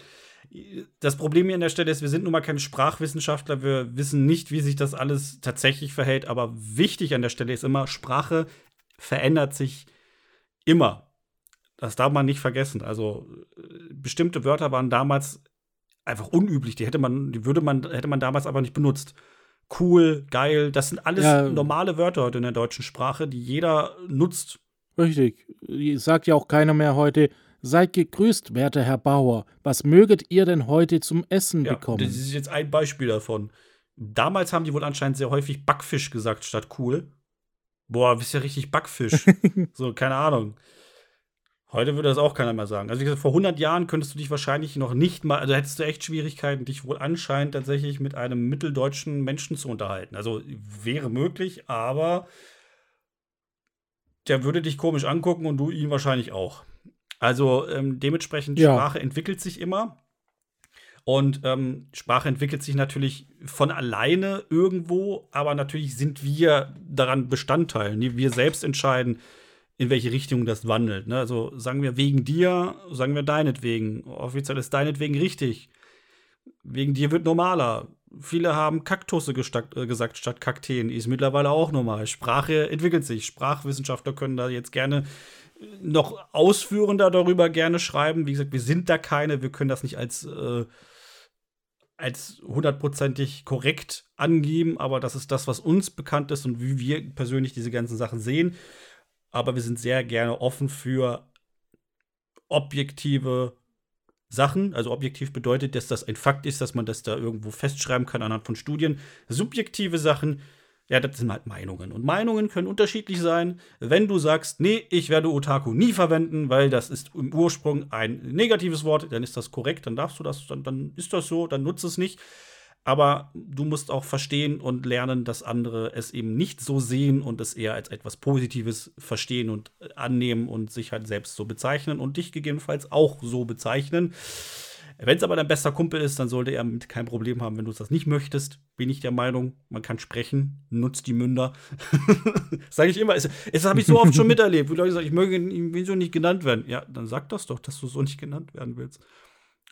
Das Problem hier an der Stelle ist, wir sind nun mal keine Sprachwissenschaftler. Wir wissen nicht, wie sich das alles tatsächlich verhält. Aber wichtig an der Stelle ist immer, Sprache verändert sich immer. Das darf man nicht vergessen. Also bestimmte Wörter waren damals einfach unüblich. Die hätte man, die würde man, hätte man damals aber nicht benutzt. Cool, geil, das sind alles ja. normale Wörter heute in der deutschen Sprache, die jeder nutzt. Richtig. Sagt ja auch keiner mehr heute, Seid gegrüßt, werter Herr Bauer. Was möget ihr denn heute zum Essen ja, bekommen? Das ist jetzt ein Beispiel davon. Damals haben die wohl anscheinend sehr häufig Backfisch gesagt statt cool. Boah, bist ja richtig Backfisch. so, keine Ahnung. Heute würde das auch keiner mehr sagen. Also, wie gesagt, vor 100 Jahren könntest du dich wahrscheinlich noch nicht mal, also hättest du echt Schwierigkeiten, dich wohl anscheinend tatsächlich mit einem mitteldeutschen Menschen zu unterhalten. Also, wäre möglich, aber der würde dich komisch angucken und du ihn wahrscheinlich auch. Also, ähm, dementsprechend, ja. Sprache entwickelt sich immer. Und ähm, Sprache entwickelt sich natürlich von alleine irgendwo, aber natürlich sind wir daran Bestandteil. Wir selbst entscheiden, in welche Richtung das wandelt. Ne? Also sagen wir wegen dir, sagen wir deinetwegen. Offiziell ist deinetwegen richtig. Wegen dir wird normaler. Viele haben Kaktusse äh, gesagt statt Kakteen. Ist mittlerweile auch normal. Sprache entwickelt sich. Sprachwissenschaftler können da jetzt gerne noch ausführender darüber gerne schreiben. Wie gesagt, wir sind da keine. Wir können das nicht als äh, als hundertprozentig korrekt angeben, aber das ist das, was uns bekannt ist und wie wir persönlich diese ganzen Sachen sehen aber wir sind sehr gerne offen für objektive Sachen. Also objektiv bedeutet, dass das ein Fakt ist, dass man das da irgendwo festschreiben kann anhand von Studien. Subjektive Sachen, ja, das sind halt Meinungen. Und Meinungen können unterschiedlich sein. Wenn du sagst, nee, ich werde Otaku nie verwenden, weil das ist im Ursprung ein negatives Wort, dann ist das korrekt, dann darfst du das, dann, dann ist das so, dann nutze es nicht. Aber du musst auch verstehen und lernen, dass andere es eben nicht so sehen und es eher als etwas Positives verstehen und annehmen und sich halt selbst so bezeichnen und dich gegebenenfalls auch so bezeichnen. Wenn es aber dein bester Kumpel ist, dann sollte er mit kein Problem haben, wenn du das nicht möchtest. Bin ich der Meinung, man kann sprechen, nutzt die Münder. Sage ich immer. Das, habe ich so oft schon miterlebt, wo Leute sagen, ich möge ihn so nicht genannt werden. Ja, dann sag das doch, dass du so nicht genannt werden willst.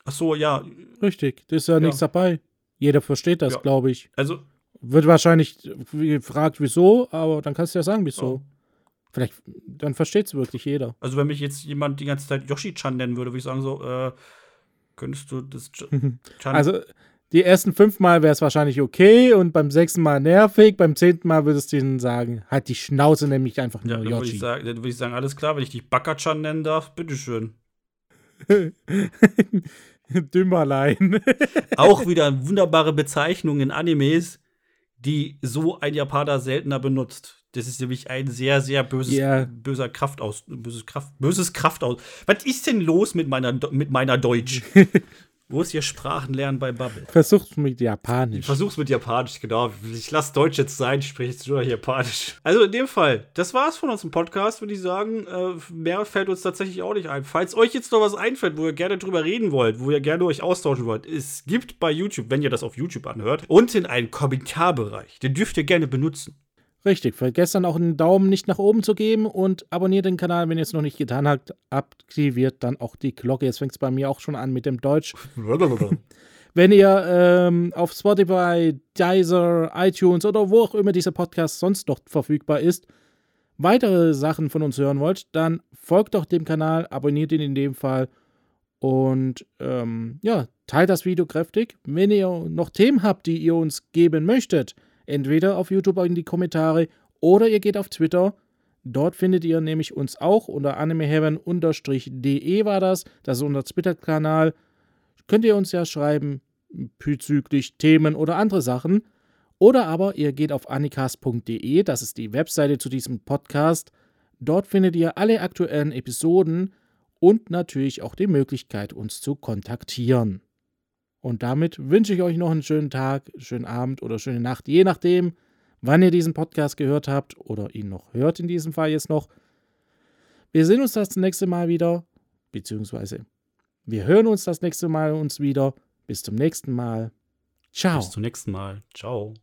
Ach so, ja. Richtig, da ist ja, ja. nichts dabei. Jeder versteht das, ja. glaube ich. Also. Wird wahrscheinlich gefragt, wieso, aber dann kannst du ja sagen, wieso. Ja. Vielleicht, dann versteht es wirklich jeder. Also, wenn mich jetzt jemand die ganze Zeit Yoshi-Chan nennen würde, würde ich sagen, so, äh, könntest du das Chan. Also, die ersten fünf Mal wäre es wahrscheinlich okay und beim sechsten Mal nervig, beim zehnten Mal würdest du ihnen sagen, halt die Schnauze nämlich einfach nur ja, dann Yoshi. Würde ich, dann würde ich sagen, alles klar, wenn ich dich Backerchan nennen darf, bitteschön. Dümmerlein. Auch wieder wunderbare Bezeichnung in Animes, die so ein Japaner seltener benutzt. Das ist nämlich ein sehr, sehr böses, yeah. böser Kraftaus, böses Kraft, böses Kraftaus. Was ist denn los mit meiner, mit meiner Deutsch? Wo ist hier Sprachenlernen bei Bubble? Versuch's mit Japanisch. Versuch's mit Japanisch, genau. Ich lasse Deutsch jetzt sein, ich spreche jetzt nur Japanisch. Also in dem Fall, das war's von uns im Podcast, würde ich sagen. Äh, mehr fällt uns tatsächlich auch nicht ein. Falls euch jetzt noch was einfällt, wo ihr gerne drüber reden wollt, wo ihr gerne euch austauschen wollt, es gibt bei YouTube, wenn ihr das auf YouTube anhört, unten einen Kommentarbereich. Den dürft ihr gerne benutzen. Richtig, vergesst dann auch einen Daumen nicht nach oben zu geben und abonniert den Kanal, wenn ihr es noch nicht getan habt. Aktiviert dann auch die Glocke. Jetzt fängt es bei mir auch schon an mit dem Deutsch. Wenn ihr ähm, auf Spotify, Deezer, iTunes oder wo auch immer dieser Podcast sonst noch verfügbar ist, weitere Sachen von uns hören wollt, dann folgt doch dem Kanal, abonniert ihn in dem Fall und ähm, ja, teilt das Video kräftig. Wenn ihr noch Themen habt, die ihr uns geben möchtet, entweder auf YouTube in die Kommentare oder ihr geht auf Twitter. Dort findet ihr nämlich uns auch unter animeheaven-de war das. Das ist unser Twitter-Kanal. Könnt ihr uns ja schreiben bezüglich Themen oder andere Sachen. Oder aber ihr geht auf anicast.de, das ist die Webseite zu diesem Podcast. Dort findet ihr alle aktuellen Episoden und natürlich auch die Möglichkeit, uns zu kontaktieren. Und damit wünsche ich euch noch einen schönen Tag, schönen Abend oder schöne Nacht, je nachdem, wann ihr diesen Podcast gehört habt oder ihn noch hört in diesem Fall jetzt noch. Wir sehen uns das nächste Mal wieder, beziehungsweise wir hören uns das nächste Mal uns wieder. Bis zum nächsten Mal. Ciao. Bis zum nächsten Mal. Ciao.